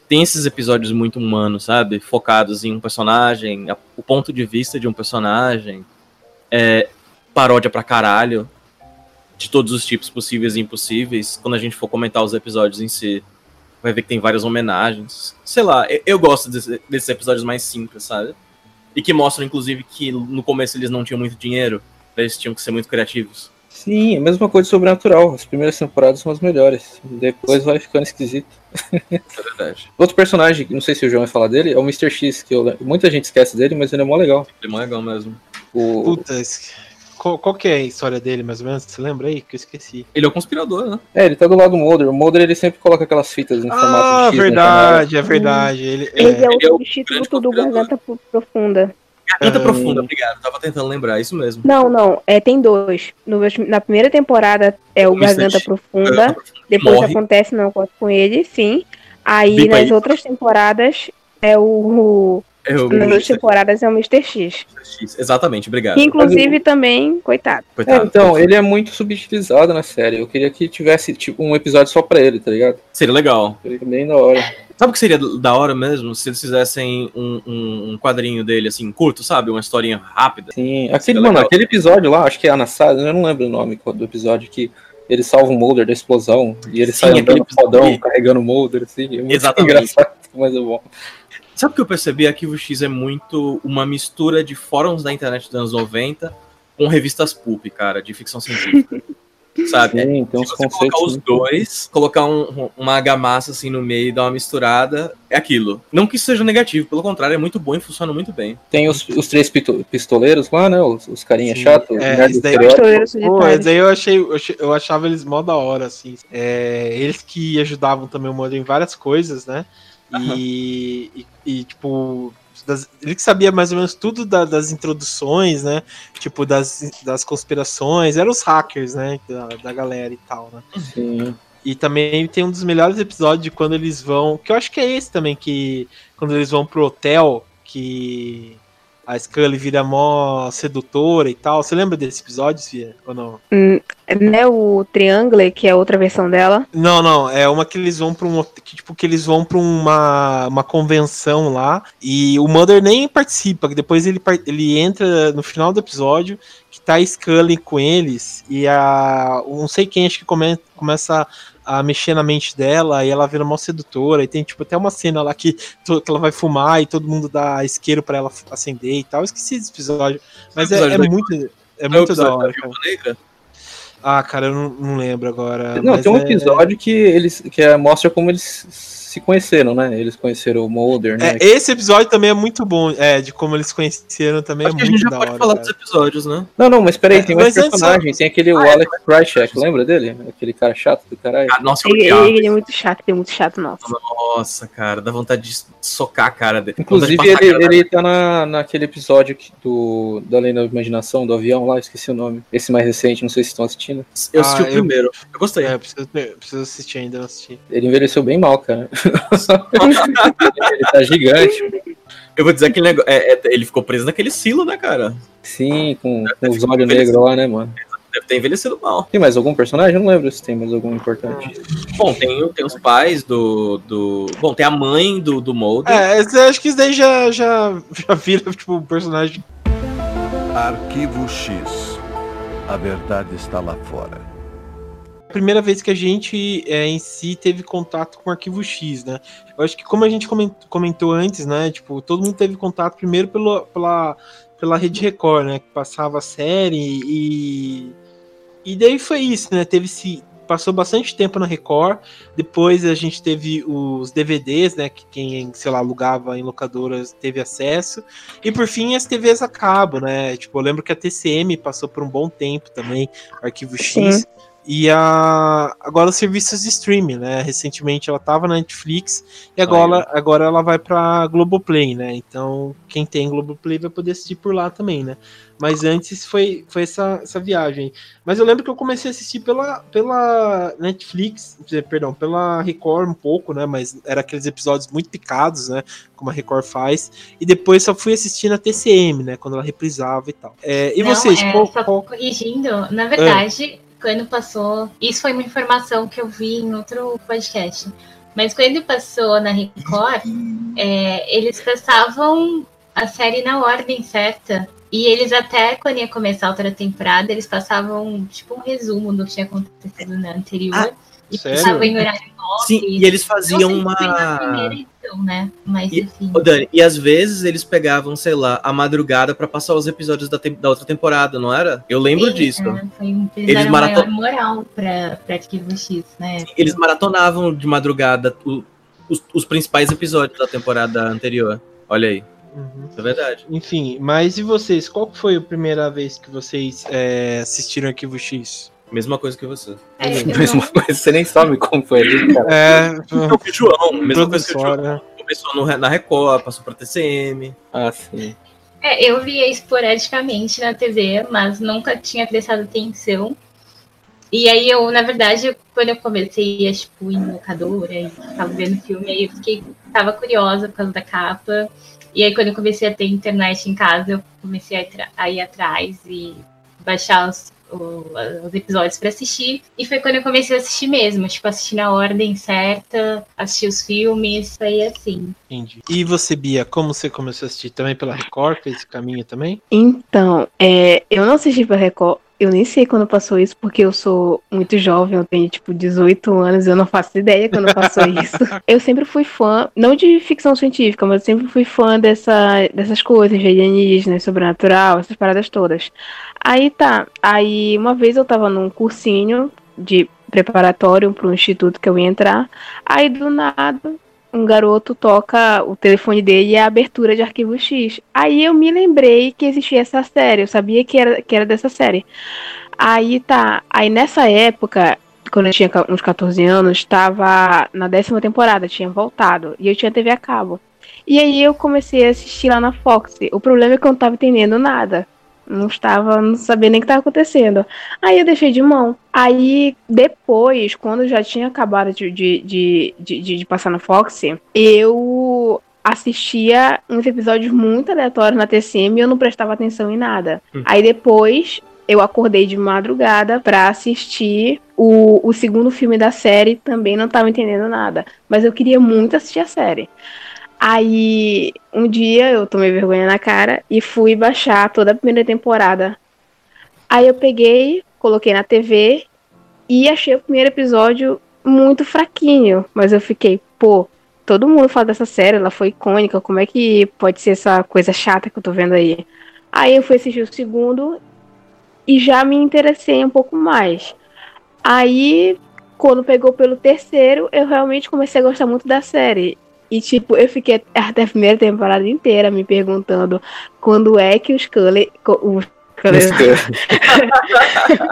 Tem esses episódios muito humanos, sabe? Focados em um personagem, a- o ponto de vista de um personagem. É, paródia pra caralho. De todos os tipos possíveis e impossíveis. Quando a gente for comentar os episódios em si, vai ver que tem várias homenagens. Sei lá, eu, eu gosto desse- desses episódios mais simples, sabe? E que mostram, inclusive, que no começo eles não tinham muito dinheiro, eles tinham que ser muito criativos. Sim, a mesma coisa de sobrenatural. As primeiras temporadas são as melhores. Depois vai ficando esquisito. É verdade. Outro personagem, não sei se o João vai falar dele, é o Mr. X, que eu muita gente esquece dele, mas ele é mó legal. Ele é mó legal mesmo. O, Puta, esse- qual, qual que é a história dele, mais ou menos? Você lembra aí? Que eu esqueci. Ele é o conspirador, né? É, ele tá do lado do Mulder. O Mulder ele sempre coloca aquelas fitas em formato Ah, de X na verdade, é verdade. Ele, Ele é, é, ele é o o substituto grande do. Garganta Pro- Profunda. Garganta profunda, obrigado. Tava tentando lembrar, isso mesmo. Não, não, é, tem dois. No- na primeira temporada é o. Garganta. Profunda. Depois morre. acontece não acontece com ele, sim. Aí Bipa nas aí. outras temporadas é o. É o nas outras temporadas é o Mr. X. X. Exatamente, obrigado. Que inclusive também, coitado. É, Coitado. então, ele é muito subutilizado na série. Eu queria que tivesse tipo, um episódio só pra ele, tá ligado? Seria legal. Seria bem da hora. Sabe o que seria da hora mesmo? Se eles fizessem um, um, um quadrinho dele, assim, curto, sabe? Uma historinha rápida. Sim, aquele, mano, aquele episódio lá, acho que é a Anastasia, eu não lembro o nome do episódio, que ele salva o Mulder da explosão e ele Sim, sai andando fodão, carregando o Mulder, assim. É muito Exatamente. engraçado, mas é bom. Sabe o que eu percebi? Arquivo X é muito uma mistura de fóruns da internet dos anos 90 com revistas pulp, cara, de ficção científica. Sabe? Sim, tem uns Se você conceitos. colocar os dois, colocar um- uma gamassa assim no meio e dar uma misturada, é aquilo. Não que isso seja negativo, pelo contrário, é muito bom e funciona muito bem. Tem os, os três pistoleiros lá, né? Os, os carinha Sim, chato, é, nerd esse daí- Pô, esse daí eu achei, eu achava eles mó da hora, assim. É, eles que ajudavam também o Mulder em várias coisas, né? E, e, e, tipo, das- ele que sabia mais ou menos tudo da- das introduções, né? Tipo, das, das conspirações, eram os hackers, né? Da, da galera e tal, né? Sim. E também tem um dos melhores episódios de quando eles vão. Que eu acho que é esse também, que quando eles vão pro hotel, que a Scully vira mó sedutora e tal. Você lembra desse episódio, Fia? Ou não? Né, o Triangle, que é outra versão dela. Não, não. É uma que eles vão pra um. Que, tipo, que eles vão pra uma, uma convenção lá. E o Mother nem participa. que Depois ele, ele entra no final do episódio. Que tá a Scully com eles. E a. Não sei quem, acho que come, começa a mexer na mente dela e ela vira mal sedutora. E tem, tipo, até uma cena lá que, que ela vai fumar e todo mundo dá isqueiro para ela acender e tal. Eu esqueci desse episódio. Mas é, é, muito, é muito da hora. Cara. Ah, cara, eu não, não lembro agora. Não, tem um é... episódio que eles que é, mostra como eles se conheceram, né? Eles conheceram o Mulder, né? É, esse episódio também é muito bom, é, de como eles conheceram também Acho é muito da hora. a gente já pode falar cara. dos episódios, né? Não, não, mas peraí, é, tem mais personagens. Tem aquele ah, Alex Krychek, lembra dele? Aquele cara chato do caralho. Ah, nossa, ele, ele, ele, é muito chato, ele é muito chato, nossa. Nossa, cara, dá vontade de socar a cara dele. Inclusive, ele, ele tá na, naquele episódio do, da Lei da Imaginação, do avião lá, esqueci o nome. Esse mais recente, não sei se estão assistindo. Eu assisti ah, o primeiro. Eu gostei. É, preciso, preciso assistir ainda, não assisti. Ele envelheceu bem mal, cara. Ele tá gigante. Eu vou dizer que ele, é, é, ele ficou preso naquele silo, né, cara? Sim, com, com os olhos negros lá, né, mano? Deve ter envelhecido mal. Tem mais algum personagem? Eu não lembro se tem mais algum importante. Bom, tem, tem os pais do, do. Bom, tem a mãe do, do Mulder. É, acho que isso daí já, já, já vira, tipo, um personagem. Arquivo X. A verdade está lá fora primeira vez que a gente é, em si teve contato com o arquivo X, né? Eu acho que como a gente comentou antes, né? Tipo, todo mundo teve contato primeiro pelo, pela, pela Rede Record, né? Que passava a série e. E daí foi isso, né? Teve se passou bastante tempo na Record. Depois a gente teve os DVDs, né? Que quem, sei lá, alugava em locadoras teve acesso. E por fim as TVs a cabo, né? Tipo, eu lembro que a TCM passou por um bom tempo também, Arquivo X. Sim. E a, agora os serviços de streaming, né? Recentemente ela estava na Netflix e agora, agora ela vai para Globoplay, né? Então quem tem Globoplay vai poder assistir por lá também, né? Mas antes foi, foi essa, essa viagem. Mas eu lembro que eu comecei a assistir pela, pela Netflix, perdão, pela Record um pouco, né? Mas era aqueles episódios muito picados, né? Como a Record faz. E depois só fui assistir na TCM, né? Quando ela reprisava e tal. É, e Não, vocês? É, qual, só qual... corrigindo, na verdade. É quando passou. Isso foi uma informação que eu vi em outro podcast. Mas quando passou na Record, é, eles passavam a série na ordem certa. E eles até, quando ia começar a outra temporada, eles passavam tipo um resumo do que tinha acontecido na anterior. Ah, e passavam em horário nobre. Sim, e eles faziam uma né? Mas e, enfim. Dani, e às vezes eles pegavam, sei lá, a madrugada para passar os episódios da, da outra temporada, não era? Eu lembro Sim, disso. É, foi um, eles, maraton... moral pra, pra Arquivo X, né? Eles maratonavam de madrugada o, os, os principais episódios da temporada anterior. Olha aí. Uhum. É verdade. Enfim, mas e vocês? Qual foi a primeira vez que vocês é, assistiram Arquivo X? Mesma coisa que você. É, mesma coisa, você nem sabe como foi ali, cara. É, eu o João, mesma coisa que o João. Começou no, na Record, passou pra TCM. Ah, sim. É, eu via esporadicamente na TV, mas nunca tinha prestado atenção. E aí eu, na verdade, quando eu comecei a tipo, em locadora e tava vendo filme, aí eu fiquei, tava curiosa por causa da capa. E aí quando eu comecei a ter internet em casa, eu comecei a, a ir atrás e baixar os os episódios para assistir. E foi quando eu comecei a assistir mesmo, tipo, assistir na ordem certa, assistir os filmes, foi assim. Entendi. E você, Bia, como você começou a assistir? Também pela Record? Fez esse caminho também? Então, é, eu não assisti pela Record. Eu nem sei quando passou isso, porque eu sou muito jovem, eu tenho tipo 18 anos, eu não faço ideia quando passou isso. Eu sempre fui fã, não de ficção científica, mas eu sempre fui fã dessa, dessas coisas, de alienígenas, sobrenatural, essas paradas todas. Aí tá, aí uma vez eu tava num cursinho de preparatório para o instituto que eu ia entrar, aí do nada um garoto toca o telefone dele e é a abertura de Arquivo X. Aí eu me lembrei que existia essa série, eu sabia que era, que era dessa série. Aí tá, aí nessa época, quando eu tinha uns 14 anos, estava na décima temporada, tinha voltado, e eu tinha TV a cabo. E aí eu comecei a assistir lá na Fox. O problema é que eu não estava entendendo nada. Não estava, não sabia nem o que estava acontecendo. Aí eu deixei de mão. Aí depois, quando já tinha acabado de, de, de, de, de passar na Fox, eu assistia uns episódios muito aleatórios na TCM e eu não prestava atenção em nada. Hum. Aí depois eu acordei de madrugada para assistir o, o segundo filme da série, também não estava entendendo nada. Mas eu queria muito assistir a série. Aí, um dia eu tomei vergonha na cara e fui baixar toda a primeira temporada. Aí eu peguei, coloquei na TV e achei o primeiro episódio muito fraquinho, mas eu fiquei, pô, todo mundo fala dessa série, ela foi icônica, como é que pode ser essa coisa chata que eu tô vendo aí? Aí eu fui assistir o segundo e já me interessei um pouco mais. Aí, quando pegou pelo terceiro, eu realmente comecei a gostar muito da série. E, tipo, eu fiquei até a primeira temporada inteira me perguntando quando é que os Scully. Os Scully.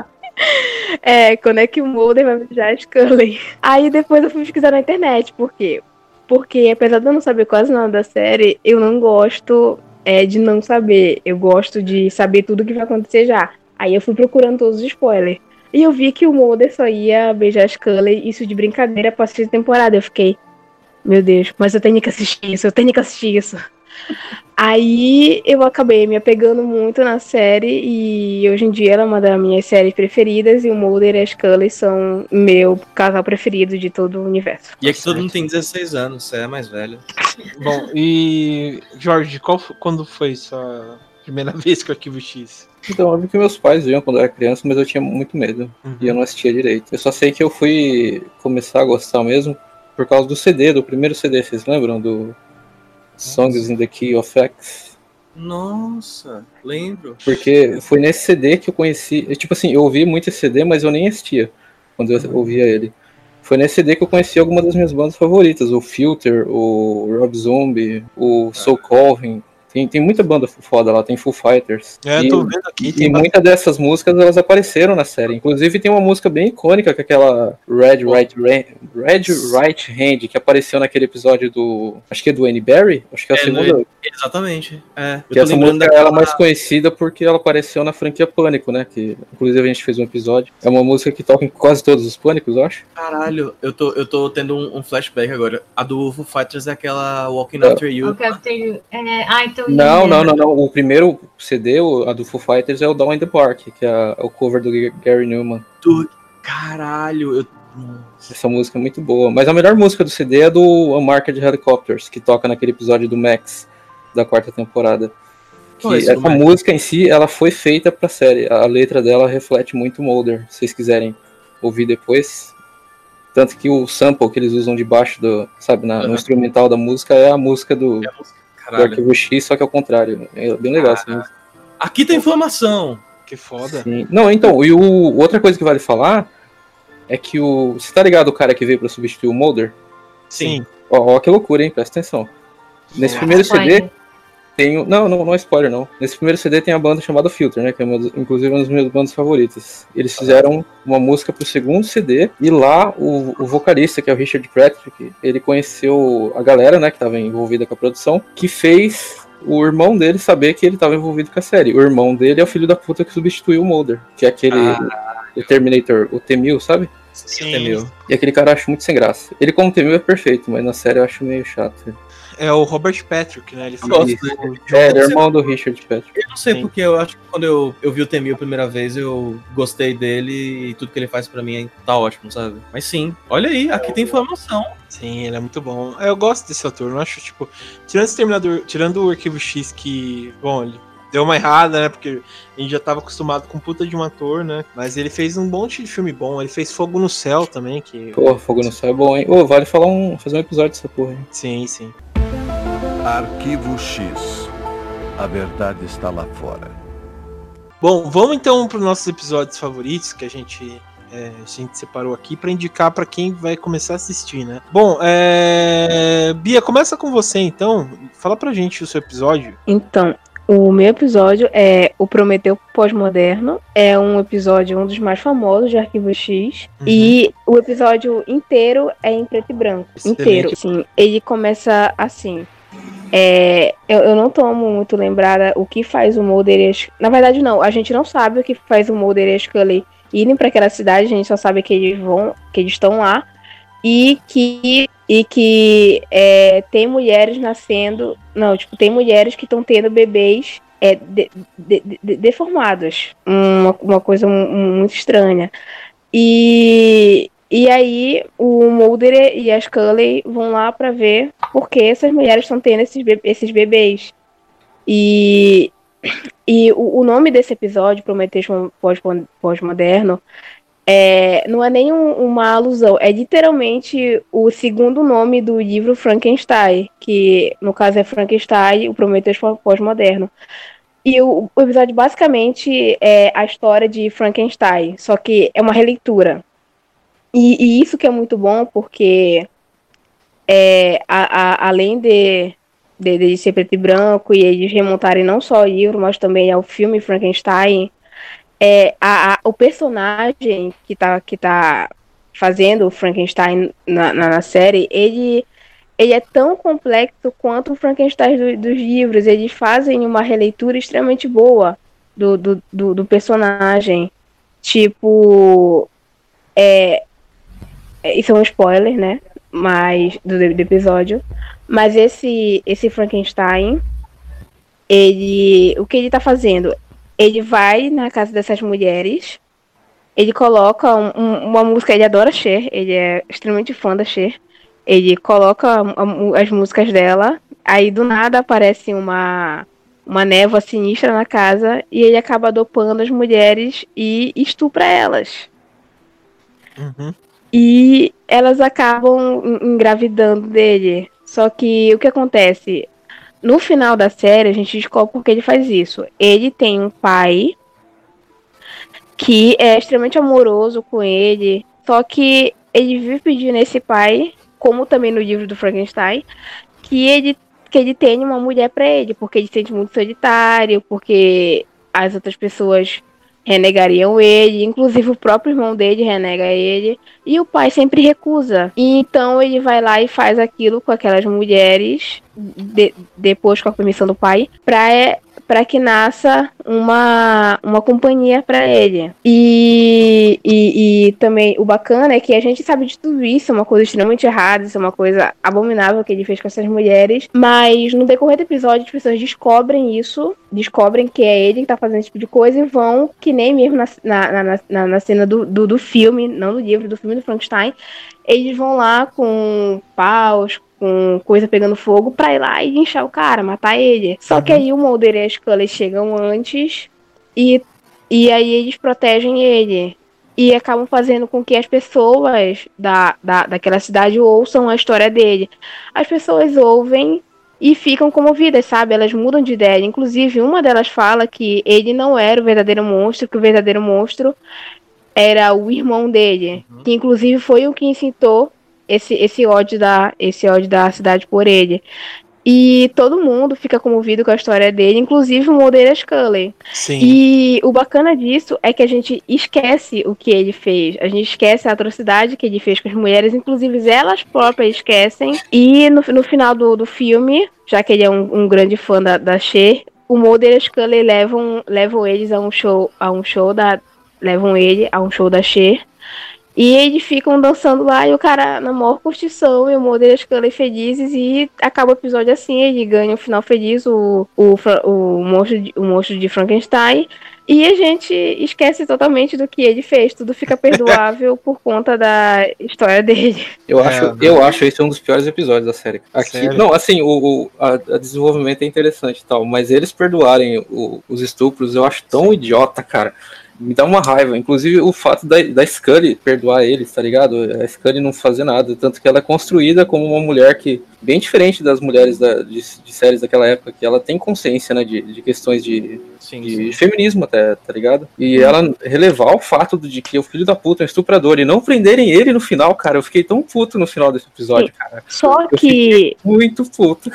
é, quando é que o Mulder vai beijar a Scully. Aí depois eu fui pesquisar na internet, por quê? Porque apesar de eu não saber quase nada da série, eu não gosto é, de não saber. Eu gosto de saber tudo que vai acontecer já. Aí eu fui procurando todos os spoilers. E eu vi que o Mulder só ia beijar a Scully, isso de brincadeira, pra assistir a temporada. Eu fiquei, meu Deus, mas eu tenho que assistir isso, eu tenho que assistir isso. Aí eu acabei me apegando muito na série e hoje em dia ela é uma das minhas séries preferidas e o Mulder e a Scully são meu casal preferido de todo o universo. E aqui todo mundo tem 16 anos, você é mais velho. Bom, e Jorge, qual, quando foi sua primeira vez com o Arquivo X? Então, eu vi que meus pais viam quando eu era criança, mas eu tinha muito medo uhum. e eu não assistia direito. Eu só sei que eu fui começar a gostar mesmo por causa do CD, do primeiro CD, vocês lembram? Do Songs in the Key of X. Nossa, lembro. Porque foi nesse CD que eu conheci. Tipo assim, eu ouvi muito esse CD, mas eu nem assistia quando eu ouvia ele. Foi nesse CD que eu conheci algumas das minhas bandas favoritas: o Filter, o Rob Zombie, o Soul Calvin, tem, tem muita banda foda lá, tem Full Fighters. É, e, tô vendo aqui. E, muitas dessas músicas elas apareceram na série. Inclusive tem uma música bem icônica, que é aquela Red Right, Red Right Hand, que apareceu naquele episódio do. Acho que é do Annie Barry? Acho que é a é, segunda. Exatamente. É, que essa música daquela... ela é mais conhecida porque ela apareceu na franquia Pânico, né? Que inclusive a gente fez um episódio. É uma música que toca em quase todos os Pânicos, eu acho. Caralho, eu tô, eu tô tendo um, um flashback agora. A do Foo Fighters é aquela Walking é. After You. You. É, ah, então não, não, não, não. O primeiro CD, a do Foo Fighters, é o Down in the Park, que é o cover do Gary Newman. Do... Caralho, eu... Essa música é muito boa. Mas a melhor música do CD é do Unmarked Helicopters, que toca naquele episódio do Max, da quarta temporada. Que essa música em si, ela foi feita pra série. A letra dela reflete muito Mulder. Se vocês quiserem ouvir depois, tanto que o sample que eles usam debaixo do, sabe, na, uhum. no instrumental da música é a música do, é a música do arquivo X, só que ao contrário. É bem legal assim. Aqui tem informação. Que foda. Sim. Não, então, e o, outra coisa que vale falar é que o. Você tá ligado o cara que veio pra substituir o Mulder? Sim. Ó, ó que loucura, hein? Presta atenção. Nesse primeiro CD, tem. Não, não, não é spoiler, não. Nesse primeiro CD tem a banda chamada Filter, né? Que é uma, inclusive uma das minhas bandas favoritas. Eles fizeram uma música pro segundo CD e lá o, o vocalista, que é o Richard Patrick, ele conheceu a galera, né, que tava envolvida com a produção, que fez o irmão dele saber que ele estava envolvido com a série. O irmão dele é o filho da puta que substituiu o Mulder, que é aquele ah. o Terminator, o T-1000, sabe? Sim. T-1000. E aquele cara eu acho muito sem graça. Ele como T-1000 é perfeito, mas na série eu acho meio chato. É o Robert Patrick, né? Ele fez o... É, é irmão do Richard Patrick. Eu não sei Sim. porque eu acho que quando eu, eu vi o Temil a primeira vez, eu gostei dele e tudo que ele faz pra mim tá ótimo, sabe? Mas sim, olha aí, aqui tem informação. Sim, ele é muito bom. Eu gosto desse ator, não acho, tipo, tirando esse Terminador, tirando o Arquivo X que, bom, ele deu uma errada, né? Porque a gente já tava acostumado com puta de um ator, né? Mas ele fez um monte de filme bom. Ele fez Fogo no Céu também, que. Pô, Fogo no Céu é bom, hein? Ô, vale falar um. fazer um episódio dessa porra, hein? Sim, sim. Arquivo X. A verdade está lá fora. Bom, vamos então para os nossos episódios favoritos que a gente é, a gente separou aqui para indicar para quem vai começar a assistir, né? Bom, é... Bia, começa com você então. Fala pra gente o seu episódio. Então, o meu episódio é o Prometeu Pós-Moderno. É um episódio, um dos mais famosos de Arquivo X. Uhum. E o episódio inteiro é em preto e branco. Excelente. Inteiro. Sim, ele começa assim. É, eu, eu, não tô muito lembrada o que faz o Mulder e a Na verdade, não. A gente não sabe o que faz o Mulder e a Scully irem para aquela cidade. A gente só sabe que eles vão, que eles estão lá e que e que é, tem mulheres nascendo, não, tipo tem mulheres que estão tendo bebês é, de, de, de, deformados, uma, uma coisa muito estranha. E e aí o Mulder e a Scully vão lá para ver por que essas mulheres estão tendo esses, be esses bebês. E, e o, o, nome desse episódio, Prometheus pós-moderno, é, não é nem um, uma alusão, é literalmente o segundo nome do livro Frankenstein, que no caso é Frankenstein, o Prometheus pós-moderno. E o, o, episódio basicamente é a história de Frankenstein, só que é uma releitura. E, e isso que é muito bom, porque é, a, a, além de, de, de, ser preto e branco e eles remontarem não só o livro, mas também ao filme Frankenstein, é, a, a, o personagem que tá, que tá fazendo o Frankenstein na, na, na, série, ele, ele é tão complexo quanto o Frankenstein do, dos livros. Eles fazem uma releitura extremamente boa do, do, do, do personagem. Tipo, é, isso é um spoiler, né? Mas do, do episódio. Mas esse esse Frankenstein, ele, o que ele tá fazendo? Ele vai na casa dessas mulheres, ele coloca um, uma música, ele adora Cher, ele é extremamente fã da Cher. Ele coloca as músicas dela, aí do nada aparece uma uma névoa sinistra na casa e ele acaba dopando as mulheres e estupra elas. Uhum. E elas acabam engravidando dele. Só que o que acontece? No final da série, a gente descobre porque ele faz isso. Ele tem um pai que é extremamente amoroso com ele, só que ele vive pedindo esse pai, como também no livro do Frankenstein, que ele que ele tenha uma mulher para ele, porque ele se sente muito solitário, porque as outras pessoas renegariam ele, inclusive o próprio irmão dele renega ele, e o pai sempre recusa. E então ele vai lá e faz aquilo com aquelas mulheres, de, depois com a permissão do pai, para é, para que nasça uma, uma companhia para ele. E, e, e, também o bacana é que a gente sabe de tudo isso, é uma coisa extremamente errada, isso é uma coisa abominável que ele fez com essas mulheres, mas no decorrer do episódio as pessoas descobrem isso, descobrem que é ele que tá fazendo esse tipo de coisa e vão, que nem mesmo na, na, na, na, na cena do, do, do filme, não do livro, do filme do Frankenstein, eles vão lá com paus, com coisa pegando fogo pra ir lá e inchar o cara, matar ele. Só uhum. que aí o Mulder e a Scully chegam antes e, e aí eles protegem ele. E acabam fazendo com que as pessoas da, da, daquela cidade ouçam a história dele. As pessoas ouvem e ficam comovidas, sabe? Elas mudam de ideia. Inclusive, uma delas fala que ele não era o verdadeiro monstro, que o verdadeiro monstro era o irmão dele, uhum. que inclusive foi o que incitou esse, esse ódio da esse ódio da cidade por ele. E todo mundo fica comovido com a história dele, inclusive o Mulder Scully. Sim. E o bacana disso é que a gente esquece o que ele fez. A gente esquece a atrocidade que ele fez com as mulheres, inclusive elas próprias esquecem. E no, no final do, do filme, já que ele é um, um grande fã da, da Cher, o Mulder e a Scully levam, levam eles a um show, a um show da. Levam ele a um show da Cher. E eles ficam dançando lá e o cara na maior curtição e o Mulder e a Scully felizes e acaba o episódio assim, ele ganha o um final feliz, o, o, o, monstro, de, o monstro de Frankenstein. E a gente esquece totalmente do que ele fez, tudo fica perdoável por conta da história dele. Eu acho, é, eu acho esse um dos piores episódios da série. Aqui, não, assim, o, o a, a, desenvolvimento é interessante e tal, mas eles perdoarem o, os estupros, eu acho tão Sim. idiota, cara me dá uma raiva. Inclusive o fato da, da Scully perdoar eles, tá ligado? A Scully não fazer nada. Tanto que ela é construída como uma mulher que, bem diferente das mulheres da, de, de, séries daquela época, que ela tem consciência, né, de, de questões de, sim, de sim. feminismo até, tá ligado? E ela relevar o fato de que o filho da puta é um estuprador e não prenderem ele no final, cara. Eu fiquei tão puto no final desse episódio, cara. Só eu que. Muito puto.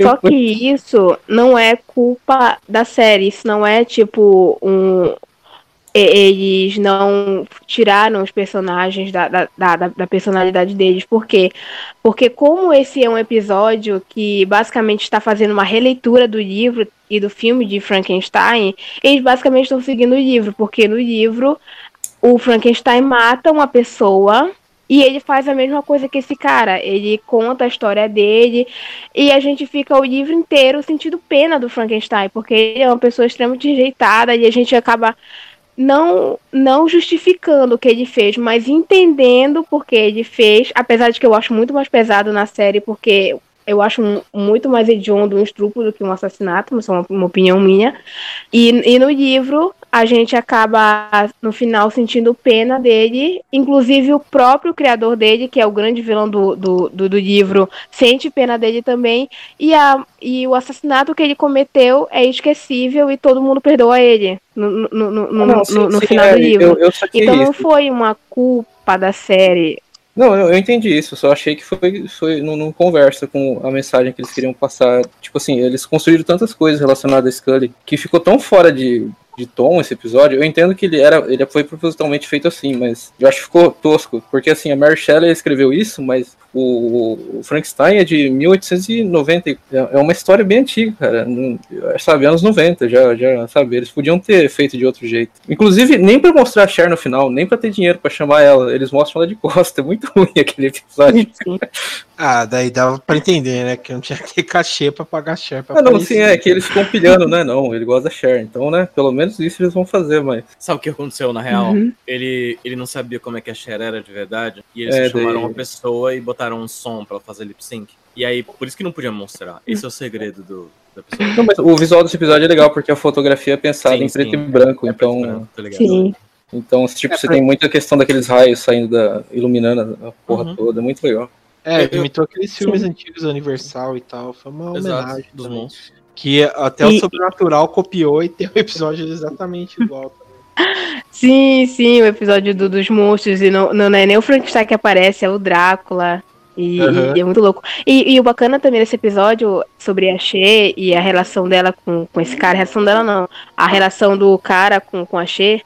Só que isso não é culpa da série, isso não é tipo um, eles não tiraram os personagens da, da, da, da, personalidade deles. Por quê? Porque como esse é um episódio que basicamente está fazendo uma releitura do livro e do filme de Frankenstein, eles basicamente estão seguindo o livro, porque no livro o Frankenstein mata uma pessoa e ele faz a mesma coisa que esse cara. Ele conta a história dele e a gente fica o livro inteiro sentindo pena do Frankenstein, porque ele é uma pessoa extremamente rejeitada e a gente acaba não não justificando o que ele fez, mas entendendo por que ele fez, apesar de que eu acho muito mais pesado na série, porque eu acho muito mais hediondo um estupro do que um assassinato, mas é uma, uma opinião minha. E, e no livro, a gente acaba, no final, sentindo pena dele. Inclusive, o próprio criador dele, que é o grande vilão do, do, do, do livro, sente pena dele também. E, a, e o assassinato que ele cometeu é esquecível e todo mundo perdoa ele no, no, no, no, não, sim, no, sim, final é, do livro. Eu, eu então, isso. não foi uma culpa da série não, eu, eu, entendi isso, só achei que foi, foi não, não conversa com a mensagem que eles queriam passar. Tipo assim, eles construíram tantas coisas relacionadas a Scully que ficou tão fora de, de tom esse episódio. Eu entendo que ele era, ele foi propositalmente feito assim, mas eu acho que ficou tosco, porque assim, a Mary Shelley escreveu isso, mas o, o Frankenstein é de 1890, é, é uma história bem antiga, cara, sabe, anos 90, já, já, sabe, eles podiam ter feito de outro jeito. Inclusive, nem pra mostrar a Cher no final, nem pra ter dinheiro pra chamar ela, eles mostram ela de costa, é muito ruim aquele episódio. Ah, daí dava pra entender, né, que não tinha que ter cachê pra pagar a Cher pra Ah, não, sim, é que eles ficam pilhando, né, não, ele gosta da Cher, então, né, pelo menos isso eles vão fazer, mas... Sabe o que aconteceu, na real? Uhum. Ele, ele não sabia como é que a Cher era de verdade, e eles é, chamaram daí... uma pessoa e botaram um som para fazer lip sync. E aí, por isso que não podia mostrar. Esse é o segredo do, da pessoa. Não, mas o visual desse episódio é legal, porque a fotografia é pensada sim, em preto sim. e branco, é então. sim. Então, tipo, é você pra... tem muita questão daqueles raios saindo da. iluminando a porra uhum. toda, é muito legal. É, imitou aqueles filmes sim. antigos Universal e tal. Foi uma Exato, homenagem dos monstros. Que até e... o Sobrenatural copiou e tem um episódio exatamente igual. Sim, sim, o episódio do, dos monstros. E não, não é nem o Frankenstein que aparece, é o Drácula. E, uhum. e, é muito louco. E, e, o bacana também desse episódio sobre a Xê e a relação dela com, com esse cara, a relação dela não, a relação do cara com, com a Xê,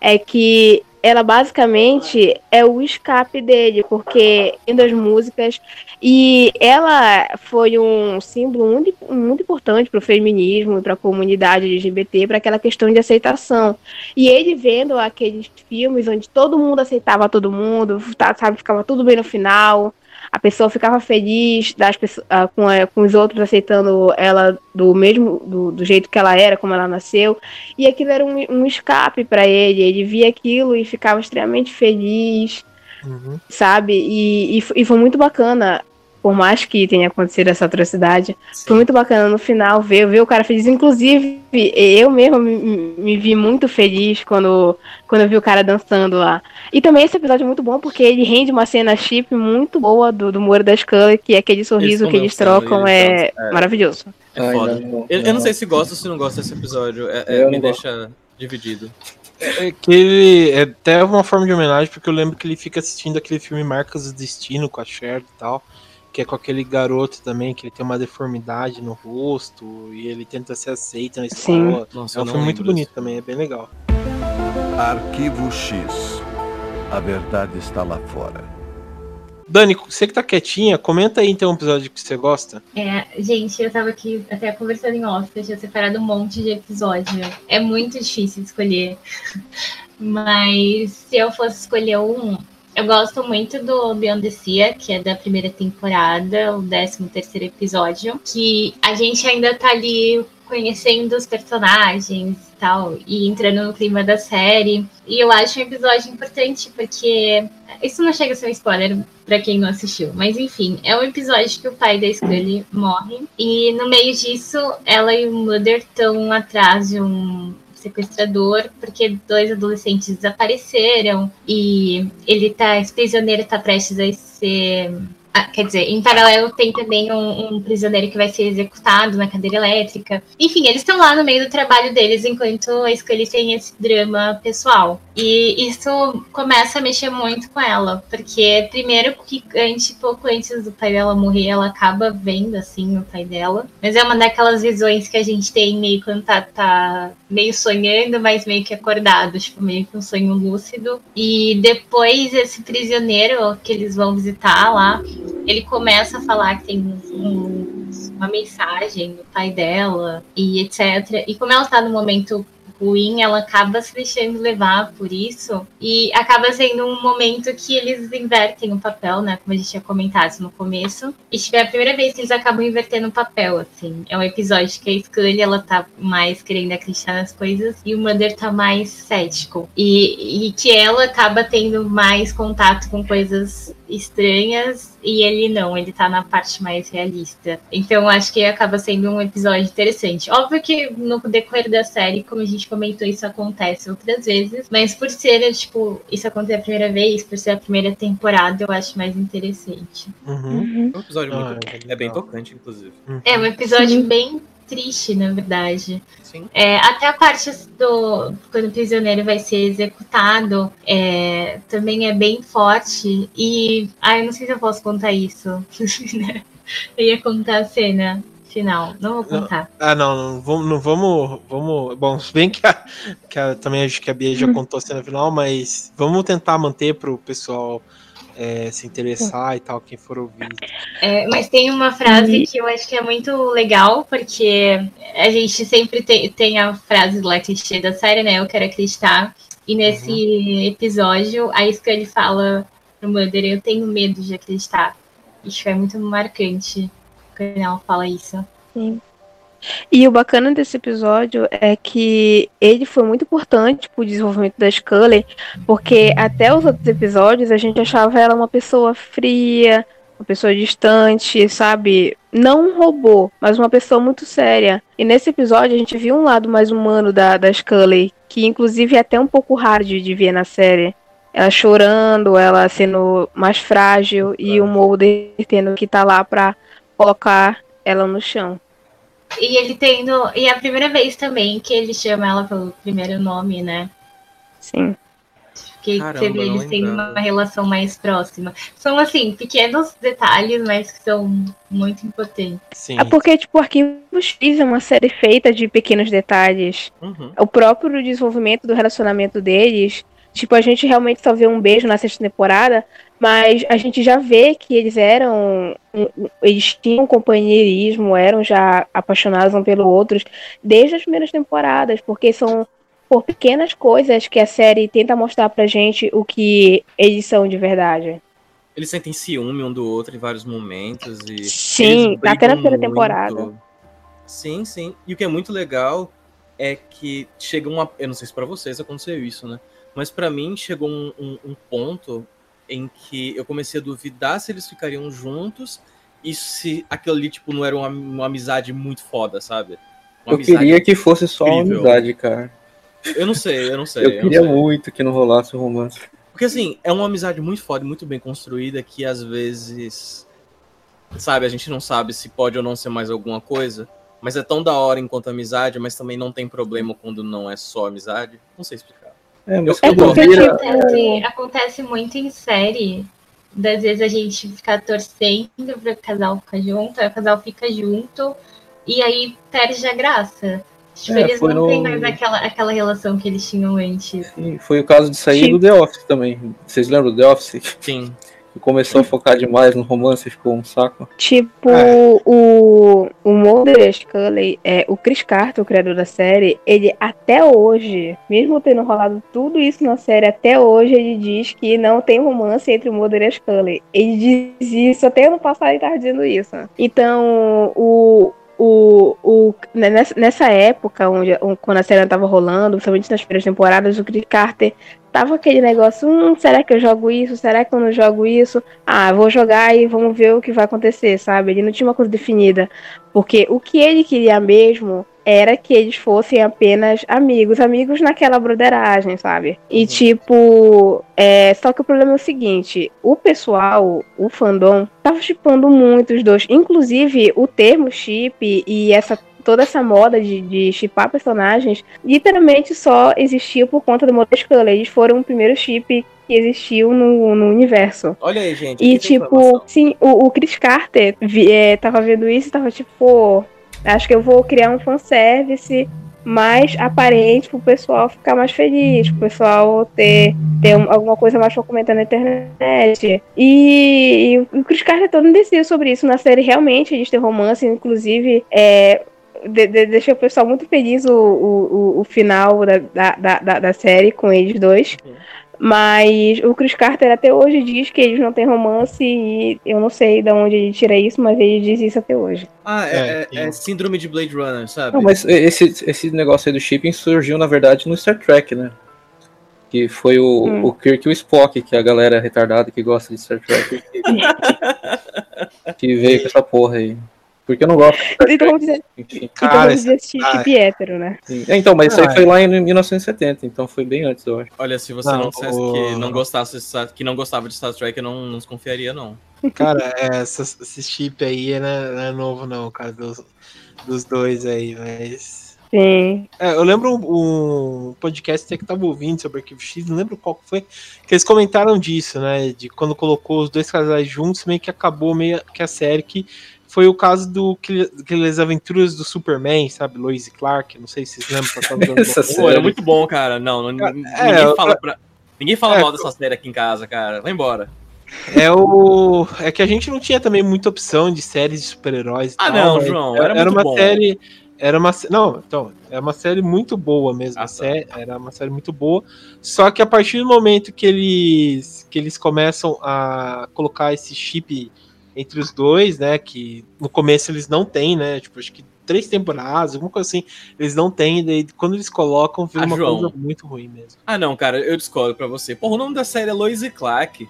é que ela basicamente é o escape dele, porque em das músicas e ela foi um símbolo muito, muito importante para o feminismo e para a comunidade LGBT, para aquela questão de aceitação. E ele vendo aqueles filmes onde todo mundo aceitava todo mundo, tá, sabe, ficava tudo bem no final, a pessoa ficava feliz das pessoas, uh, com, uh, com os outros aceitando ela do mesmo do, do, jeito que ela era, como ela nasceu, e aquilo era um, um escape para ele. Ele via aquilo e ficava extremamente feliz, uhum. sabe? E, e, e, foi muito bacana por mais que tenha acontecido essa atrocidade, Sim. foi muito bacana no final ver, ver o cara feliz. Inclusive, eu mesmo me, me, vi muito feliz quando, quando eu vi o cara dançando lá. E também esse episódio é muito bom porque ele rende uma cena chip muito boa do, do Moro da Scully, que é aquele sorriso que eles trocam, é, é, maravilhoso. É foda. Não, eu, eu, não sei se gosta ou se não gosta desse episódio. É, é me deixa dividido. É, é que ele é até uma forma de homenagem, porque eu lembro que ele fica assistindo aquele filme Marcas do Destino com a Cher e tal que é com aquele garoto também, que ele tem uma deformidade no rosto e ele tenta ser aceito na escola. Nossa, é um filme muito bonito também, é bem legal. Arquivo X. A verdade está lá fora. Dani, você que tá quietinha, comenta aí então um episódio que você gosta. É, gente, eu tava aqui até conversando em off, eu tinha separado um monte de episódio. É muito difícil escolher. Mas se eu fosse escolher um, eu gosto muito do Beyond the Sea, que é da primeira temporada, o 13 terceiro episódio, que a gente ainda tá ali conhecendo os personagens e tal, e entrando no clima da série. E eu acho um episódio importante, porque isso não chega a ser um spoiler para quem não assistiu, mas enfim, é um episódio que o pai da Scully morre, e no meio disso, ela e o Mother estão atrás de um sequestrador, porque dois adolescentes desapareceram e ele tá, esse prisioneiro está prestes a ser ah, quer dizer, em paralelo tem também um, um, prisioneiro que vai ser executado na cadeira elétrica. Enfim, eles estão lá no meio do trabalho deles enquanto Scully tem esse drama pessoal. E isso começa a mexer muito com ela, porque primeiro que antes, pouco antes do pai dela morrer, ela acaba vendo assim o pai dela. Mas é uma daquelas visões que a gente tem meio quando tá, tá meio sonhando, mas meio que acordado, tipo, meio que um sonho lúcido. E depois esse prisioneiro que eles vão visitar lá ele começa a falar que tem um, uma mensagem do pai dela e etc. E como ela está no momento ruim, ela acaba se deixando levar por isso e acaba sendo um momento que eles invertem o papel, né? Como a gente tinha comentado no começo. E tipo, é a primeira vez que eles acabam invertendo o papel, assim. É um episódio que a Scully, ela tá mais querendo acreditar nas coisas e o Mother tá mais cético. E, e que ela acaba tendo mais contato com coisas estranhas e ele não, ele tá na parte mais realista. Então acho que acaba sendo um episódio interessante. Óbvio que no decorrer da série, como a gente comentou, isso acontece outras vezes, mas por ser, tipo, isso acontecer a primeira vez, por ser a primeira temporada, eu acho mais interessante. Uhum. Uhum. É um episódio muito. Ah, é, é bem tocante, inclusive. Uhum. É um episódio Sim. bem triste, na verdade. É, até a parte do quando o prisioneiro vai ser executado é, também é bem forte. E ah, eu não sei se eu posso contar isso. eu ia contar a cena final. Não vou contar. Não, ah, não, não vamos, não vamos, vamos. Bom, se bem que, a, que a, também acho que a Bia já contou a cena final, mas vamos tentar manter para o pessoal é, se interessar e tal, quem for ouvir. É, mas tem uma frase que eu acho que é muito legal, porque a gente sempre tem, tem a frase lá clichê da série, né? Eu quero acreditar. E nesse uhum. episódio, a Scully fala pro Mother, eu tenho medo de acreditar. Isso é muito marcante quando ela fala isso. Sim. E o bacana desse episódio é que ele foi muito importante pro desenvolvimento da Scully, porque até os outros episódios a gente achava ela uma pessoa fria, uma pessoa distante, sabe? Não um robô, mas uma pessoa muito séria. E nesse episódio a gente viu um lado mais humano da, da Scully, que inclusive é até um pouco raro de ver na série. Ela chorando, ela sendo mais frágil e o Mulder tendo que estar tá lá pra colocar ela no chão. E ele tendo. E é a primeira vez também que ele chama ela pelo primeiro nome, né? Sim. Que Caramba, você vê eles tendo uma relação mais próxima. São, assim, pequenos detalhes, mas que são muito importantes. Sim. É porque, tipo, o Arquivos X é uma série feita de pequenos detalhes. Uhum. O próprio desenvolvimento do relacionamento deles Tipo, a gente realmente só vê um beijo na sexta temporada, mas a gente já vê que eles eram. Eles tinham companheirismo, eram já apaixonados um pelo outro desde as primeiras temporadas, porque são por pequenas coisas que a série tenta mostrar pra gente o que eles são de verdade. Eles sentem ciúme um do outro em vários momentos. E sim, até na primeira temporada. Sim, sim. E o que é muito legal é que chega uma. Eu não sei se pra vocês aconteceu isso, né? Mas para mim chegou um, um, um, ponto em que eu comecei a duvidar se eles ficariam juntos e se aquilo ali, tipo, não era uma, uma amizade muito foda, sabe? Uma eu queria que fosse só incrível. uma amizade, cara. Eu não sei, eu não sei. eu, eu queria muito que não rolasse o romance. Porque assim, é uma amizade muito foda, muito bem construída, que às vezes, sabe, a gente não sabe se pode ou não ser mais alguma coisa, mas é tão da hora enquanto amizade, mas também não tem problema quando não é só amizade. Não sei explicar. É, mas é porque, tipo, acontece, acontece muito em série. Das vezes a gente fica torcendo para o casal ficar junto, aí o casal fica junto e aí perde a graça. Tipo, é, eles não no... têm mais aquela, aquela relação que eles tinham antes. Sim, foi o caso de sair Sim. do The Office também. Vocês lembram do The Office? Sim começou a focar demais no romance e ficou um saco. Tipo, é. o, o Mulder Scully, é, o Chris Carter, o criador da série, ele até hoje, mesmo tendo rolado tudo isso na série, até hoje ele diz que não tem romance entre o Mulder e a Scully. Ele diz isso, até ano passado ele tava dizendo isso. Então, o, o, o, nessa, nessa época, onde, quando a série estava rolando, principalmente nas primeiras temporadas, o Chris Carter tava aquele negócio, hum, será que eu jogo isso? Será que eu não jogo isso? Ah, vou jogar e vamos ver o que vai acontecer, sabe? Ele não tinha uma coisa definida. Porque o que ele queria mesmo era que eles fossem apenas amigos, amigos naquela broderagem, sabe? E uhum. tipo, é, só que o problema é o seguinte: o pessoal, o fandom, tava chipando muito os dois. Inclusive, o termo chip e essa toda essa moda de, de chipar personagens literalmente só existiu por conta do Scully. Eles foram o primeiro chip que existiu no, no universo. Olha aí, gente. E tipo, sim, o, o, Chris Carter vi, é, tava vendo isso e tava tipo, acho que eu vou criar um fanservice mais aparente pro pessoal ficar mais feliz, pro pessoal ter, ter alguma coisa mais pra comentar na internet. E, e o Chris Carter todo indeciso sobre isso. Na série realmente eles têm romance, inclusive é, de, de, deixou o pessoal muito feliz o, o, o final da, da, da, da, série com eles dois. Uhum. Mas o Chris Carter até hoje diz que eles não têm romance e eu não sei de onde ele tira isso, mas ele diz isso até hoje. Ah, é, é, é síndrome de Blade Runner, sabe? Não, mas esse, esse negócio aí do shipping surgiu, na verdade, no Star Trek, né? Que foi o, hum. o Kirk e o Spock, que é a galera retardada que gosta de Star Trek. que veio com essa porra aí. Porque eu não gosto. Então vamos dizer, Enfim. então vamos dizer chip ah, hétero, né? É, então, mas isso aí ah, foi lá em 1970, então foi bem antes, eu acho. Olha, se você não, não dissesse o... que não gostasse que não gostava de Star Trek, eu não, não desconfiaria, não. Cara, é, essa, esse chip aí não é, não é novo, não, cara, dos, dos dois aí, mas. Sim. É, eu lembro um, um podcast que tava ouvindo sobre Arquivo X, não lembro qual foi, que eles comentaram disso, né? De quando colocou os dois casais juntos, meio que acabou meio que a série que foi o caso do aquelas aventuras do Superman, sabe? Lois e Clark, não sei se vocês lembram. Essa série. era muito bom, cara. Não, não é, ninguém, fala pra, ninguém fala é, mal dessa série aqui em casa, cara. Vai embora. É o. É que a gente não tinha também muita opção de séries de super-heróis. Ah, tal, não, João. Era, era uma bom. série. Era uma. Não, então, é uma série muito boa mesmo. Ah, tá. Era uma série muito boa. Só que a partir do momento que eles, que eles começam a colocar esse chip entre os dois, né? Que no começo eles não têm, né? Tipo, acho que três temporadas, alguma coisa assim, eles não têm, daí quando eles colocam, vira ah, uma João. coisa muito ruim mesmo. Ah, não, cara, eu discordo pra você. Porra, o nome da série é Lois e Clark.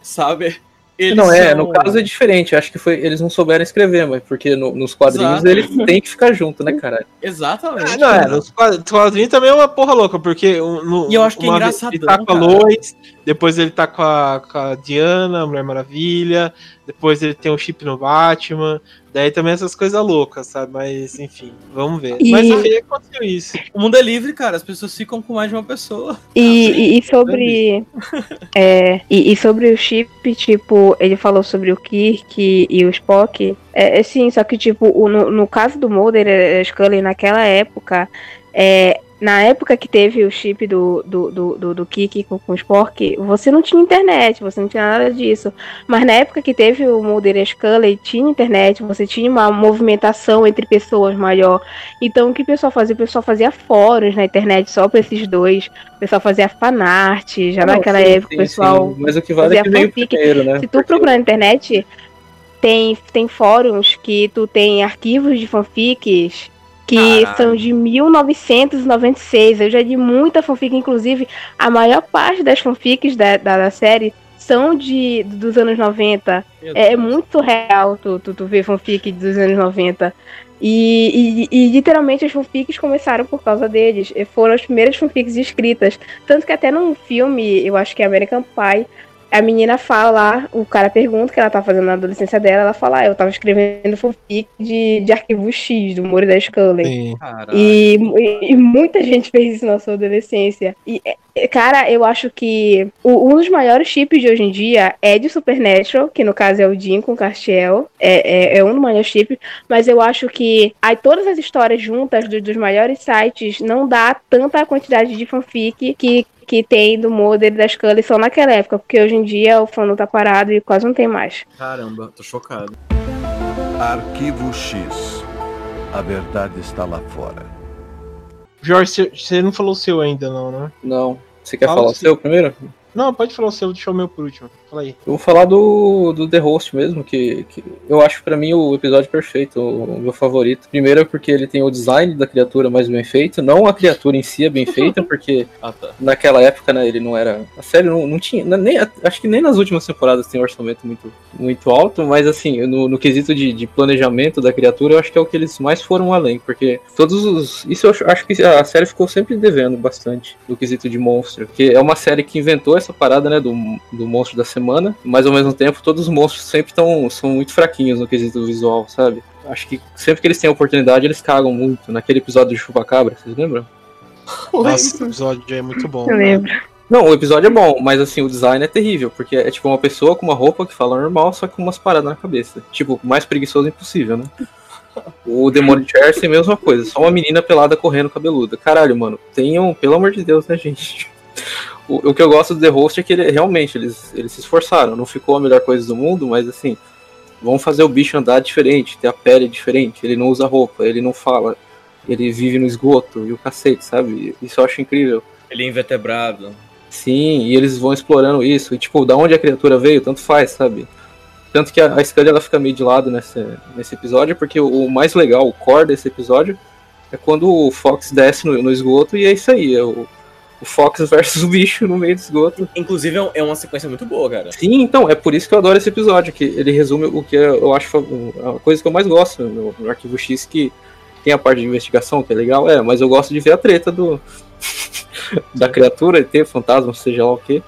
Sabe? Eles não, é, são... no caso é diferente. Acho que foi. Eles não souberam escrever, mas porque no, nos quadrinhos Exato. eles têm que ficar junto, né, cara? Exatamente. Ah, não, é, nos quadrinhos também é uma porra louca, porque. No, e eu acho que é engraçado. Ele tá com a Lois, depois ele tá com a, com a Diana, a Mulher Maravilha, depois ele tem um chip no Batman, daí também essas coisas loucas, sabe? Mas, enfim, vamos ver. E... Mas aí aconteceu isso. O mundo é livre, cara, as pessoas ficam com mais de uma pessoa. E, e, e sobre. é, e, e, sobre o chip, tipo, ele falou sobre o Kirk e o Spock. É, é sim, só que, tipo, o, no, no caso do Mulder e Scully naquela época. É, na época que teve o chip do, do, do, do, do Kiki com, com o Spork, você não tinha internet, você não tinha nada disso. Mas na época que teve o Mulder e Scully, tinha internet, você tinha uma movimentação entre pessoas maior. Então o que o pessoal fazia? O pessoal fazia fóruns na internet só para esses dois. O pessoal fazia fanart, já não, naquela sim, época sim, o pessoal. Sim. Mas o que vale é que veio primeiro, né? Se tu Porque... procurar na internet, tem, tem fóruns que tu tem arquivos de fanfics que Caralho. são de 1996. Eu já li muita fanfic, inclusive a maior parte das fanfics da, da, da série são de, dos anos 90. É, é, muito real tu, tu, tu ver fanfic dos anos 90. E, e, e, literalmente as fanfics começaram por causa deles. Foram as primeiras fanfics escritas. Tanto que até num filme, eu acho que é American Pie, a menina fala lá, o cara pergunta o que ela tá fazendo na adolescência dela, ela fala, ah, eu tava escrevendo fanfic de, de arquivo X, do Moro da Scully. E, e, e, muita gente fez isso na sua adolescência. E, é, cara, eu acho que o, um dos maiores chips de hoje em dia é de Supernatural, que no caso é o Dean com o Castiel. É, é, é, um dos maiores chips, mas eu acho que aí todas as histórias juntas do, dos maiores sites não dá tanta quantidade de fanfic que que tem do modelo da Scully só naquela época, porque hoje em dia o fã tá parado e quase não tem mais. Caramba, tô chocado. Arquivo X. A verdade está lá fora. Jorge, você não falou o seu ainda, não, né? Não. Você quer Fala falar o seu primeiro? Não, pode falar o seu, deixa o meu por último. Fala aí. Eu vou falar do, do The Host mesmo, que, que eu acho para mim o episódio perfeito, o, meu favorito. Primeiro é porque ele tem o design da criatura mais bem feito, não a criatura em si é bem feita, porque ah, tá. naquela época, né, ele não era. A série não, não tinha. Nem, acho que nem nas últimas temporadas tem um orçamento muito, muito alto, mas assim, no, no quesito de, de planejamento da criatura, eu acho que é o que eles mais foram além, porque todos os. Isso eu acho que a série ficou sempre devendo bastante do quesito de monstro, porque é uma série que inventou essa parada, né, do, do monstro da semana, mas ao mesmo tempo todos os monstros sempre tão, são muito fraquinhos no quesito visual, sabe? Acho que sempre que eles têm a oportunidade, eles cagam muito. Naquele episódio de Chupacabra, vocês lembram? Nossa, o episódio é muito bom. Eu lembro. Não, o episódio é bom, mas assim, o design é terrível, porque é tipo uma pessoa com uma roupa que fala normal, só com umas paradas na cabeça. Tipo, o mais preguiçoso impossível, né? O demônio de Jersey, mesma coisa, só uma menina pelada correndo cabeluda. Caralho, mano, tenham, pelo amor de Deus, né, gente? O, o, que eu gosto do The Host é que ele, realmente eles, eles se esforçaram. Não ficou a melhor coisa do mundo, mas assim, vão fazer o bicho andar diferente, ter a pele diferente. Ele não usa roupa, ele não fala, ele vive no esgoto e o cacete, sabe? Isso eu acho incrível. Ele é invertebrado. Sim, e eles vão explorando isso. E, tipo, da onde a criatura veio, tanto faz, sabe? Tanto que a, a Scully ela fica meio de lado nesse, nesse episódio, porque o, o mais legal, o core desse episódio, é quando o Fox desce no, no esgoto e é isso aí. É o, o Fox versus o bicho no meio do esgoto. Inclusive, é, é uma sequência muito boa, cara. Sim, então, é por isso que eu adoro esse episódio, que ele resume o que eu acho a coisa que eu mais gosto no, no Arquivo X, que tem a parte de investigação, que é legal, é, mas eu gosto de ver a treta do da criatura, ET, fantasma, seja lá o que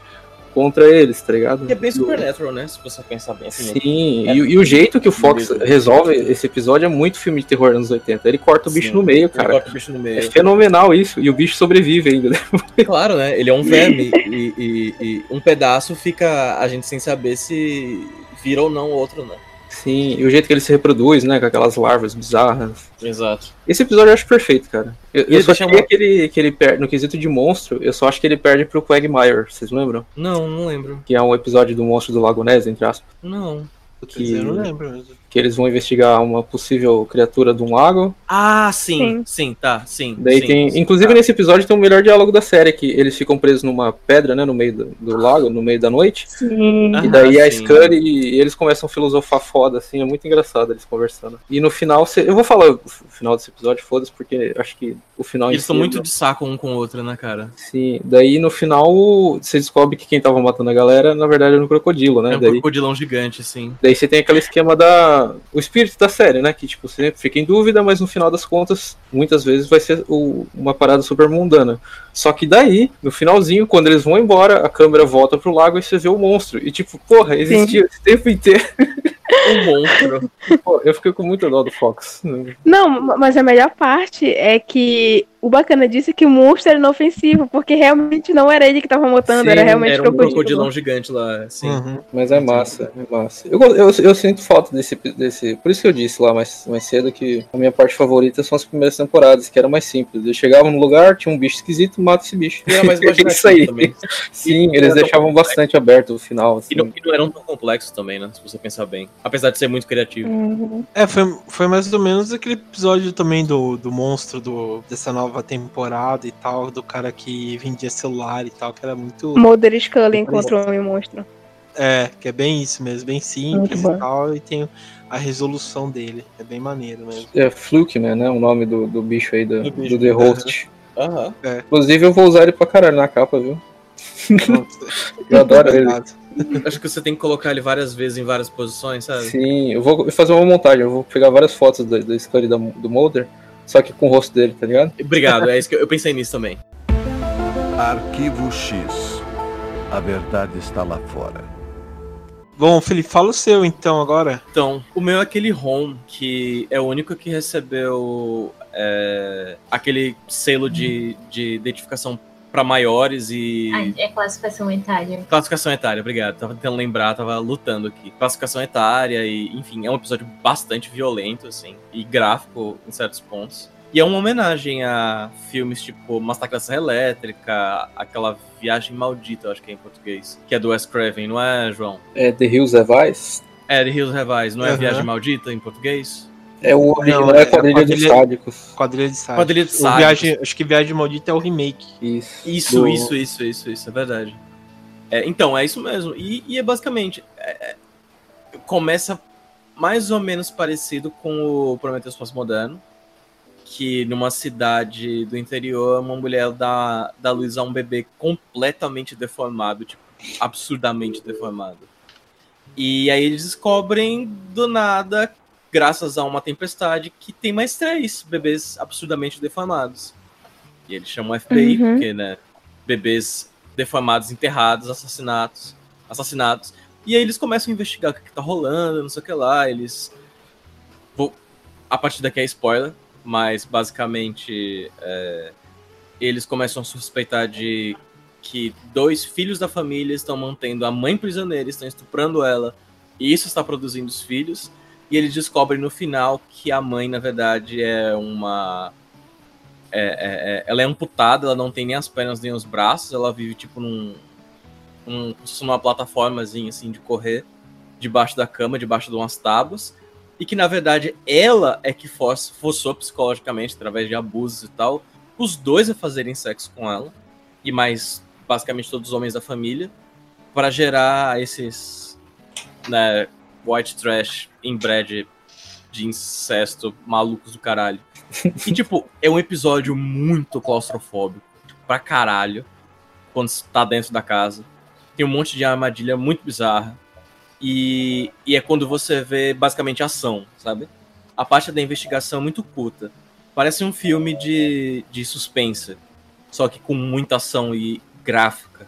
contra eles, tá ligado? E é bem Supernatural, né? Se você pensar bem assim. Sim, é, e, e, o jeito que o Fox resolve esse episódio é muito filme de terror anos 80. Ele corta o bicho Sim, no meio, cara. corta o bicho no meio. É fenomenal isso. E o bicho sobrevive ainda. Né? Claro, né? Ele é um verme. e, e, e um pedaço fica a gente sem saber se vira ou não o outro, né? Sim, e o jeito que ele se reproduz, né? Com aquelas larvas bizarras. Exato. Esse episódio eu acho perfeito, cara. Eu, eu só achei uma... que, ele, que ele perde, no quesito de monstro, eu só acho que ele perde pro Quagmire, vocês lembram? Não, não lembro. Que é um episódio do monstro do Lago Ness, entre aspas. Não. Que, eu não lembro mesmo que eles vão investigar uma possível criatura de um lago. Ah, sim, sim, sim tá, sim. Daí sim, tem, sim, inclusive tá. nesse episódio tem o melhor diálogo da série que eles ficam presos numa pedra, né, no meio do, do lago, no meio da noite. Sim. E daí ah, a Scully e eles começam a filosofar foda, assim, é muito engraçado eles conversando. E no final, eu vou falar o final desse episódio, foda-se, porque acho que o final. Eles estão muito de saco um com o outro, né, cara? Sim. Daí no final você descobre que quem tava matando a galera, na verdade, era um crocodilo, né? É um daí, crocodilão gigante, sim. Daí você tem aquele esquema da o espírito da série, né? Que tipo, você fica em dúvida, mas no final das contas, muitas vezes vai ser o, uma parada super mundana. Só que daí, no finalzinho, quando eles vão embora, a câmera volta pro lago e você vê o monstro. E tipo, porra, existia Sim. esse tempo inteiro. um monstro. Pô, eu fiquei com muito dó do Fox. Não, mas a melhor parte é que o bacana disse que o monstro era inofensivo, porque realmente não era ele que tava matando, sim, era realmente era um crocodilo. crocodilão gigante lá, sim. Uhum. Mas é massa, é massa. Eu, eu, eu, sinto falta desse, desse. Por isso que eu disse lá mais, mais cedo que a minha parte favorita são as primeiras temporadas, que era mais simples. Eu chegava no lugar, tinha um bicho esquisito, mata esse bicho. E era mais isso aí. Também. Sim, e eles deixavam bastante aberto o final. Assim. E, não, e, não, eram tão complexos também, né? Se você pensar bem. Apesar de ser muito criativo. Uhum. É, foi, foi mais ou menos aquele episódio também do, do monstro do, dessa nova temporada e tal, do cara que vendia celular e tal, que era muito. Mulder Scully encontrou o homem monstro. É, que é bem isso mesmo, bem simples e tal, e tem a resolução dele. É bem maneiro mesmo. É Flukeman, né? O nome do, do bicho aí do, do, bicho, do The Host. Aham. Uhum. É. Inclusive eu vou usar ele pra caralho na capa, viu? Eu adoro ele. Acho que você tem que colocar ele várias vezes em várias posições, sabe? Sim, eu vou fazer uma montagem, eu vou pegar várias fotos da, da Scully do, do Mulder, só que com o rosto dele, tá ligado? Obrigado, é isso que eu, eu pensei nisso também. Arquivo X. A verdade está lá fora. Bom, Felipe, fala o seu então agora. Então, o meu é aquele Home, que é o único que recebeu é, aquele selo de, de identificação para maiores e. Ah, é classificação etária. Classificação etária, obrigado. Tava tentando lembrar, tava lutando aqui. Classificação etária e, enfim, é um episódio bastante violento, assim, e gráfico em certos pontos. E é uma homenagem a filmes tipo Massacração Elétrica, aquela Viagem Maldita, eu acho que é em português, que é do Wes Craven, não é, João? É The Hills Have Eyes? É, The Hills Have Eyes, não é uhum. Viagem Maldita em português? É o original, é, é quadrilha, de sádicos. Quadrilha de sádicos. Quadrilha de sádicos. Viagem, acho que Viagem Maldita é o remake. Isso. Isso, do... isso, isso, isso, isso, é verdade. É, então, é isso mesmo. E, e é basicamente. É, é começa mais ou menos parecido com o Prometheus Pós-Moderno. Que numa cidade do interior, uma mulher dá, dá luz a um bebê completamente deformado, tipo, absurdamente deformado. E aí eles descobrem do nada graças a uma tempestade que tem mais três bebês absurdamente deformados. E eles chamam FBI, uhum. porque, né, bebês deformados, enterrados, assassinatos, assassinados. E aí eles começam a investigar o que, que tá rolando, não sei o que lá, eles... Vou... A partir daqui é spoiler, mas basicamente é... eles começam a suspeitar de que dois filhos da família estão mantendo a mãe prisioneira, estão estuprando ela, e isso está produzindo os filhos, e eles descobrem no final que a mãe, na verdade, é uma. É, é, é, ela é amputada, ela não tem nem as pernas nem os braços, ela vive tipo num. Um, numa plataformazinha assim de correr debaixo da cama, debaixo de umas tábuas, e que na verdade ela é que forçou psicologicamente, através de abusos e tal, os dois a fazerem sexo com ela, e mais basicamente todos os homens da família, para gerar esses né, white trash inbred de incesto malucos do caralho. E, tipo, é um episódio muito claustrofóbico pra caralho. quando está dentro da casa. Tem um monte de armadilha muito bizarra. E, e é quando você vê basicamente ação, sabe? A parte da investigação é muito curta. Parece um filme de, de suspense, só que com muita ação e gráfica.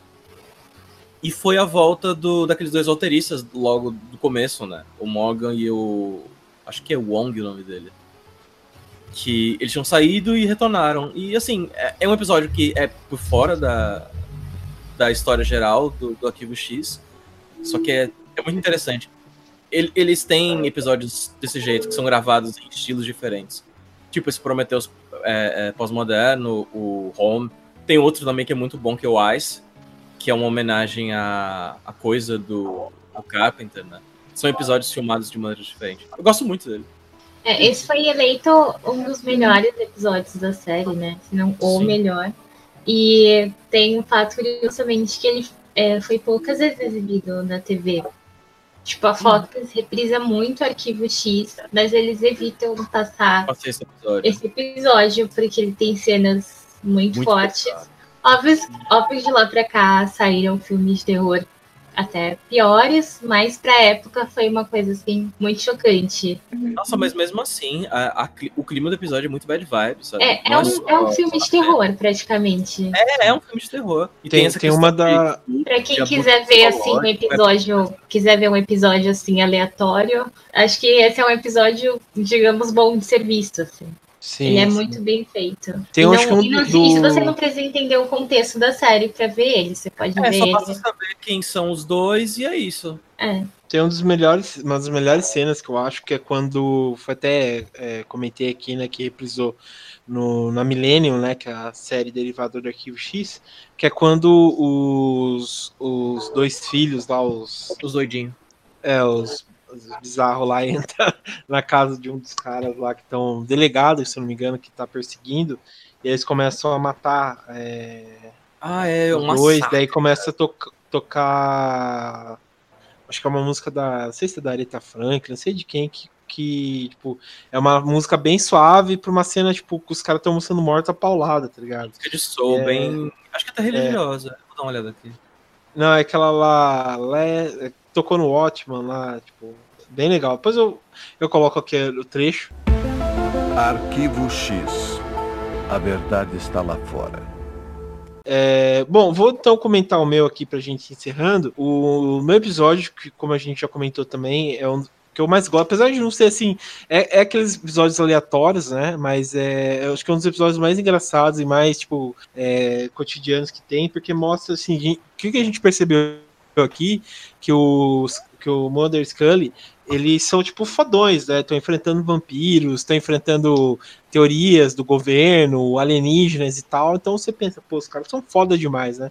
E foi a volta do, daqueles dois roteiristas logo do começo, né? O Morgan e o. Acho que é Wong o nome dele. Que eles tinham saído e retornaram. E assim, é, é um episódio que é por fora da, da história geral do, do Arquivo X. Só que é, é muito interessante. eles têm episódios desse jeito, que são gravados em estilos diferentes. Tipo esse Prometheus é, é, pós-moderno, o Home. Tem outro também que é muito bom, que é o Ice, que é uma homenagem à, à coisa do, do Carpenter, né? São episódios filmados de maneira diferente. Eu gosto muito dele. É, esse foi eleito um dos melhores episódios da série, né? Se não o Sim. melhor. E tem um fato curiosamente que ele é, foi poucas vezes exibido na TV. Tipo, a Fox reprisa muito o Arquivo X, mas eles evitam passar esse episódio. esse episódio, porque ele tem cenas muito, muito fortes. Óbvio, óbvio de lá pra cá saíram filmes de terror até piores, mas pra época foi uma coisa assim muito chocante. Nossa, mas mesmo assim, a, a, o clima do episódio é muito bad vibes, sabe? É, é, um, é um filme de terror, praticamente. É, é um filme de terror. E tem, tem, tem uma da. Pra quem quiser ver assim um episódio, quiser ver um episódio assim aleatório, acho que esse é um episódio, digamos, bom de ser visto, assim. Sim, ele é sim. muito bem feito. Tem, e, não, um e, não, do... e se você não precisa entender o contexto da série para ver ele, você pode é, ver. É, só basta saber quem são os dois e é isso. É. Tem um dos melhores, uma das melhores cenas que eu acho que é quando foi até é, comentei aqui, né, que reprisou no, na Millennium, né, que é a série derivada do Arquivo X, que é quando os, os dois filhos lá, os os doidinhos, é, os bizarro lá entra na casa de um dos caras lá que estão delegados, se não me engano, que está perseguindo, e eles começam a matar é, ah, é, os dois, daí começa a to tocar acho que é uma música da, não sei se é da Aretha Franklin, não sei de quem que, que tipo, é uma música bem suave para uma cena tipo que os caras estão mostrando morta paulada, tá ligado? Música de soul, é, bem, acho que é até religiosa. É, Vou dar uma olhada aqui. Não, é aquela lá, lá é, tocou no Watchman lá, tipo, bem legal. Depois eu, eu coloco aqui o trecho. Arquivo X. A verdade está lá fora. É, bom, vou então comentar o meu aqui pra gente encerrando. O meu episódio, que como a gente já comentou também, é um que eu mais gosto, apesar de não ser assim, é, é aqueles episódios aleatórios, né? Mas é, eu acho que é um dos episódios mais engraçados e mais, tipo, é, cotidianos que tem, porque mostra assim, o que, que a gente percebeu aqui que os que o Mother Scully eles são tipo fodões, né? Estão enfrentando vampiros, estão enfrentando teorias do governo, alienígenas e tal. Então você pensa, pô, os caras são foda demais, né?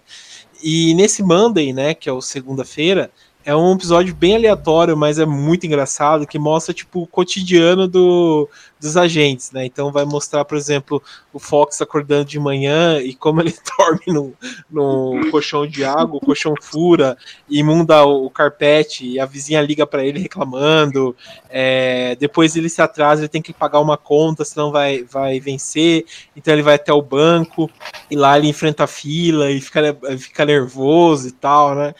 E nesse Monday, né, que é o segunda-feira, é um episódio bem aleatório, mas é muito engraçado, que mostra, tipo, o cotidiano do, dos agentes, né? Então vai mostrar, por exemplo, o Fox acordando de manhã e como ele dorme no, no colchão de água, o colchão fura, imunda o, o carpete, e a vizinha liga para ele reclamando, é, depois ele se atrasa, ele tem que pagar uma conta, senão vai, vai vencer, então ele vai até o banco, e lá ele enfrenta a fila e fica, fica nervoso e tal, né?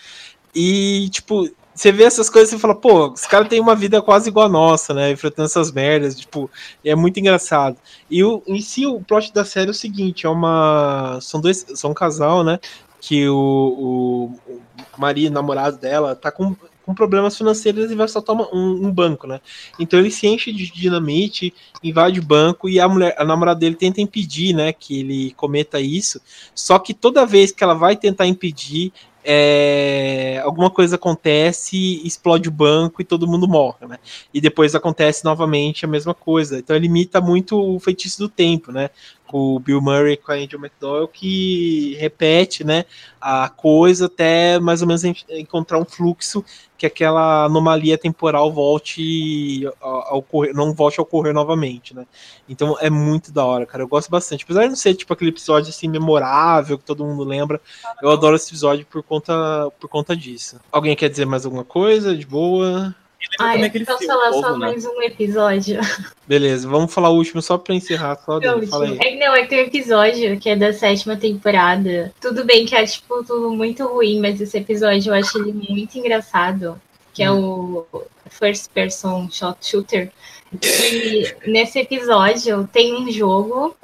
E, tipo, você vê essas coisas e fala, pô, os caras têm uma vida quase igual a nossa, né? Enfrentando essas merdas, tipo, é muito engraçado. E o, em si, o plot da série é o seguinte: é uma. São dois. São um casal, né? Que o, o, o marido, namorado dela, tá com, com problemas financeiros e vai soltar uma, um, um, banco, né? Então ele se enche de dinamite, invade o banco e a mulher, a namorada dele tenta impedir, né, que ele cometa isso. Só que toda vez que ela vai tentar impedir, é, alguma coisa acontece, explode o banco e todo mundo morre, né? E depois acontece novamente a mesma coisa. Então ele imita muito o feitiço do tempo, né? Com o Bill Murray com a Angel McDowell, que repete, né? A coisa até mais ou menos encontrar um fluxo que aquela anomalia temporal volte a, ocorrer, não volte a ocorrer novamente, né? Então é muito da hora, cara. Eu gosto bastante. Apesar de não ser tipo aquele episódio assim memorável que todo mundo lembra, eu adoro esse episódio por conta por conta disso. Alguém quer dizer mais alguma coisa? De boa? Ah, eu posso falar só né? mais um episódio. Beleza, vamos falar o último só pra encerrar. Só não, fala aí. É, não, é que tem um episódio que é da sétima temporada. Tudo bem que é, tipo, tudo muito ruim, mas esse episódio eu acho ele muito engraçado. Que é hum. o First Person Shot Shooter. E nesse episódio tem um jogo,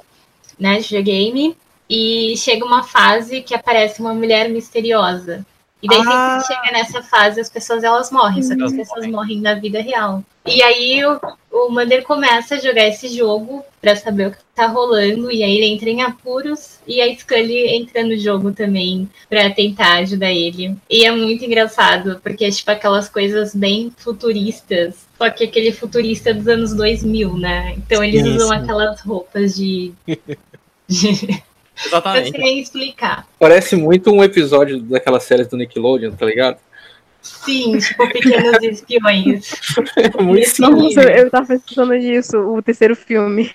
né, de videogame, e chega uma fase que aparece uma mulher misteriosa. E daí, ah. sempre que chega nessa fase, as pessoas elas morrem, só que as pessoas morrem na vida real. E aí o, o Mander começa a jogar esse jogo para saber o que tá rolando, e aí ele entra em apuros, e a Scully entra no jogo também para tentar ajudar ele. E é muito engraçado, porque é tipo aquelas coisas bem futuristas, só que aquele futurista dos anos 2000, né? Então eles usam aquelas roupas de... de Exatamente. Eu sei explicar. Parece muito um episódio daquela série do Nickelodeon, tá ligado? Sim, tipo Pequenos Espiões. É muito Nossa, eu tava pensando nisso, o terceiro filme.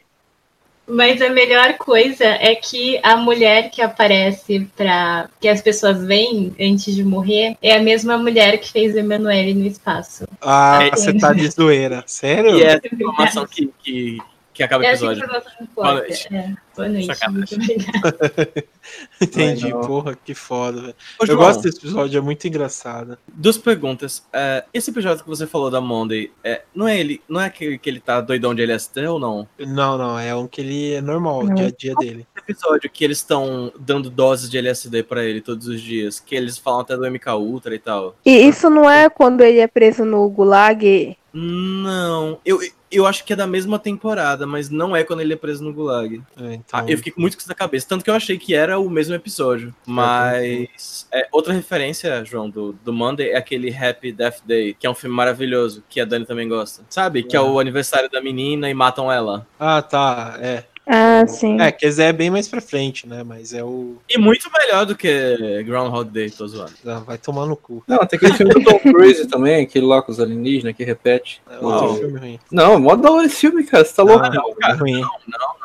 Mas a melhor coisa é que a mulher que aparece para que as pessoas veem antes de morrer é a mesma mulher que fez Emanuele no espaço. Ah, você tá de zoeira. Sério? E essa informação que, que, que acaba o episódio. Boa noite. É, boa noite. Muito obrigada. Entendi, porra, que foda, velho. Eu João, gosto desse episódio, é muito engraçado. Duas perguntas. É, esse episódio que você falou da Monday, é, não é ele, não é aquele que ele tá doidão de LSD ou não? Não, não, é um que ele é normal, o dia a dia dele. Esse episódio que eles estão dando doses de LSD para ele todos os dias, que eles falam até do MK Ultra e tal. E isso não é quando ele é preso no Gulag? Não, eu, eu acho que é da mesma temporada, mas não é quando ele é preso no Gulag. É, então... ah, eu fiquei muito com isso na cabeça. Tanto que eu achei que era o mesmo episódio. Mas. É, outra referência, João, do, do Monday é aquele Happy Death Day, que é um filme maravilhoso, que a Dani também gosta. Sabe? Que é o aniversário da menina e matam ela. Ah, tá. É. Ah, sim. É, quer dizer, é bem mais pra frente, né? Mas é o. E muito melhor do que Groundhog Day, tô zoando. Ah, vai tomar no cu. Não, tem aquele filme do Tom Cruise também, aquele lá com os alienígenas que repete. É outro filme ruim. Não, mó da hora esse filme, cara. Você tá louco? Não, não, cara, não,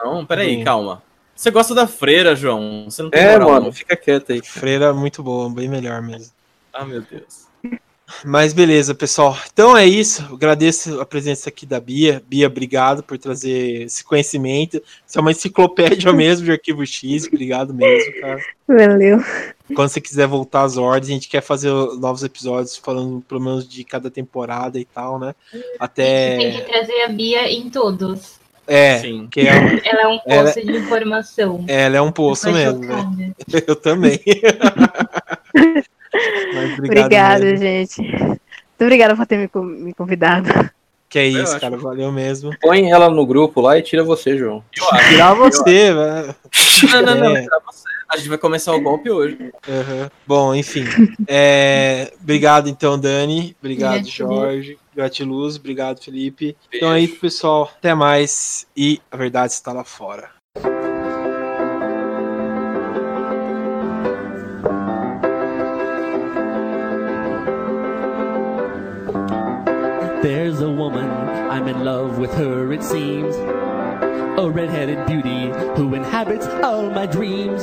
não, não, peraí, calma. Você gosta da freira, João? Você não tem É, moral, mano, não. fica quieto aí. Freira é muito boa, bem melhor mesmo. Ah, meu Deus. Mas beleza, pessoal. Então é isso. Eu agradeço a presença aqui da Bia. Bia, obrigado por trazer esse conhecimento. Você é uma enciclopédia mesmo de arquivo X. Obrigado mesmo, cara. Valeu. Quando você quiser voltar às ordens, a gente quer fazer novos episódios falando pelo menos de cada temporada e tal, né? Até. Tem que trazer a Bia em todos. É, Sim. que é ela é um poço ela... de informação. Ela é um poço mesmo. Né? Eu também. Obrigada, gente. Muito obrigada por ter me, me convidado. Que é isso, cara. Valeu mesmo. Põe ela no grupo lá e tira você, João. Tirar você, velho. Não, não, não. É. A gente vai começar o golpe hoje. Uhum. Bom, enfim. É... Obrigado, então, Dani. Obrigado, Jorge. Gratiluz. Obrigado, Felipe. Beijo. Então é isso, pessoal. Até mais. E a verdade está lá fora. There's a woman, I'm in love with her, it seems. A red-headed beauty who inhabits all my dreams.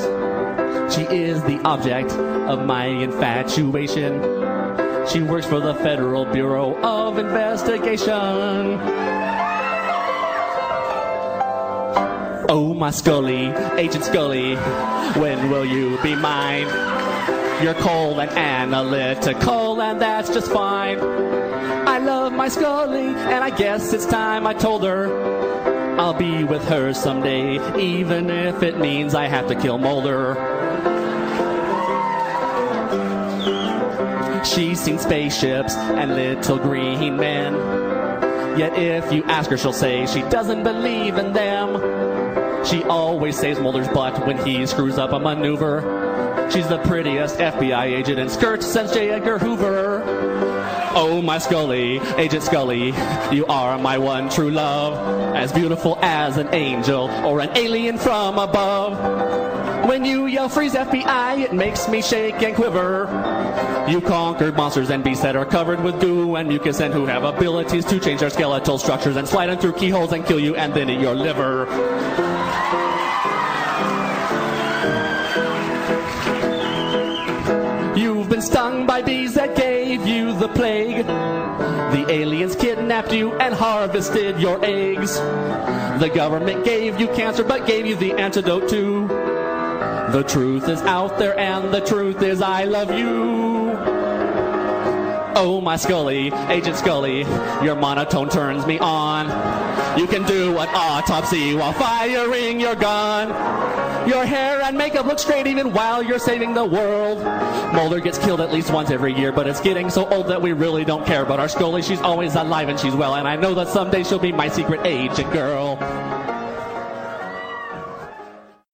She is the object of my infatuation. She works for the Federal Bureau of Investigation. Oh, my Scully, Agent Scully, when will you be mine? You're cold and analytical, and that's just fine. Love my Scully, and I guess it's time I told her. I'll be with her someday, even if it means I have to kill Mulder. She's seen spaceships and little green men. Yet if you ask her, she'll say she doesn't believe in them. She always saves Mulder's butt when he screws up a maneuver. She's the prettiest FBI agent in skirts since J. Edgar Hoover. Oh, my Scully, Agent Scully, you are my one true love, as beautiful as an angel or an alien from above. When you yell freeze FBI, it makes me shake and quiver. You conquered monsters and beasts that are covered with goo and mucus and who have abilities to change their skeletal structures and slide in through keyholes and kill you and then eat your liver. You've been stung by bees that gave you the plague. The aliens kidnapped you and harvested your eggs. The government gave you cancer but gave you the antidote too. The truth is out there and the truth is I love you. Oh, my Scully, Agent Scully, your monotone turns me on. You can do an autopsy while firing your gun. Your hair and makeup look straight even while you're saving the world. Mulder gets killed at least once every year, but it's getting so old that we really don't care. But our Scully, she's always alive and she's well, and I know that someday she'll be my secret agent girl.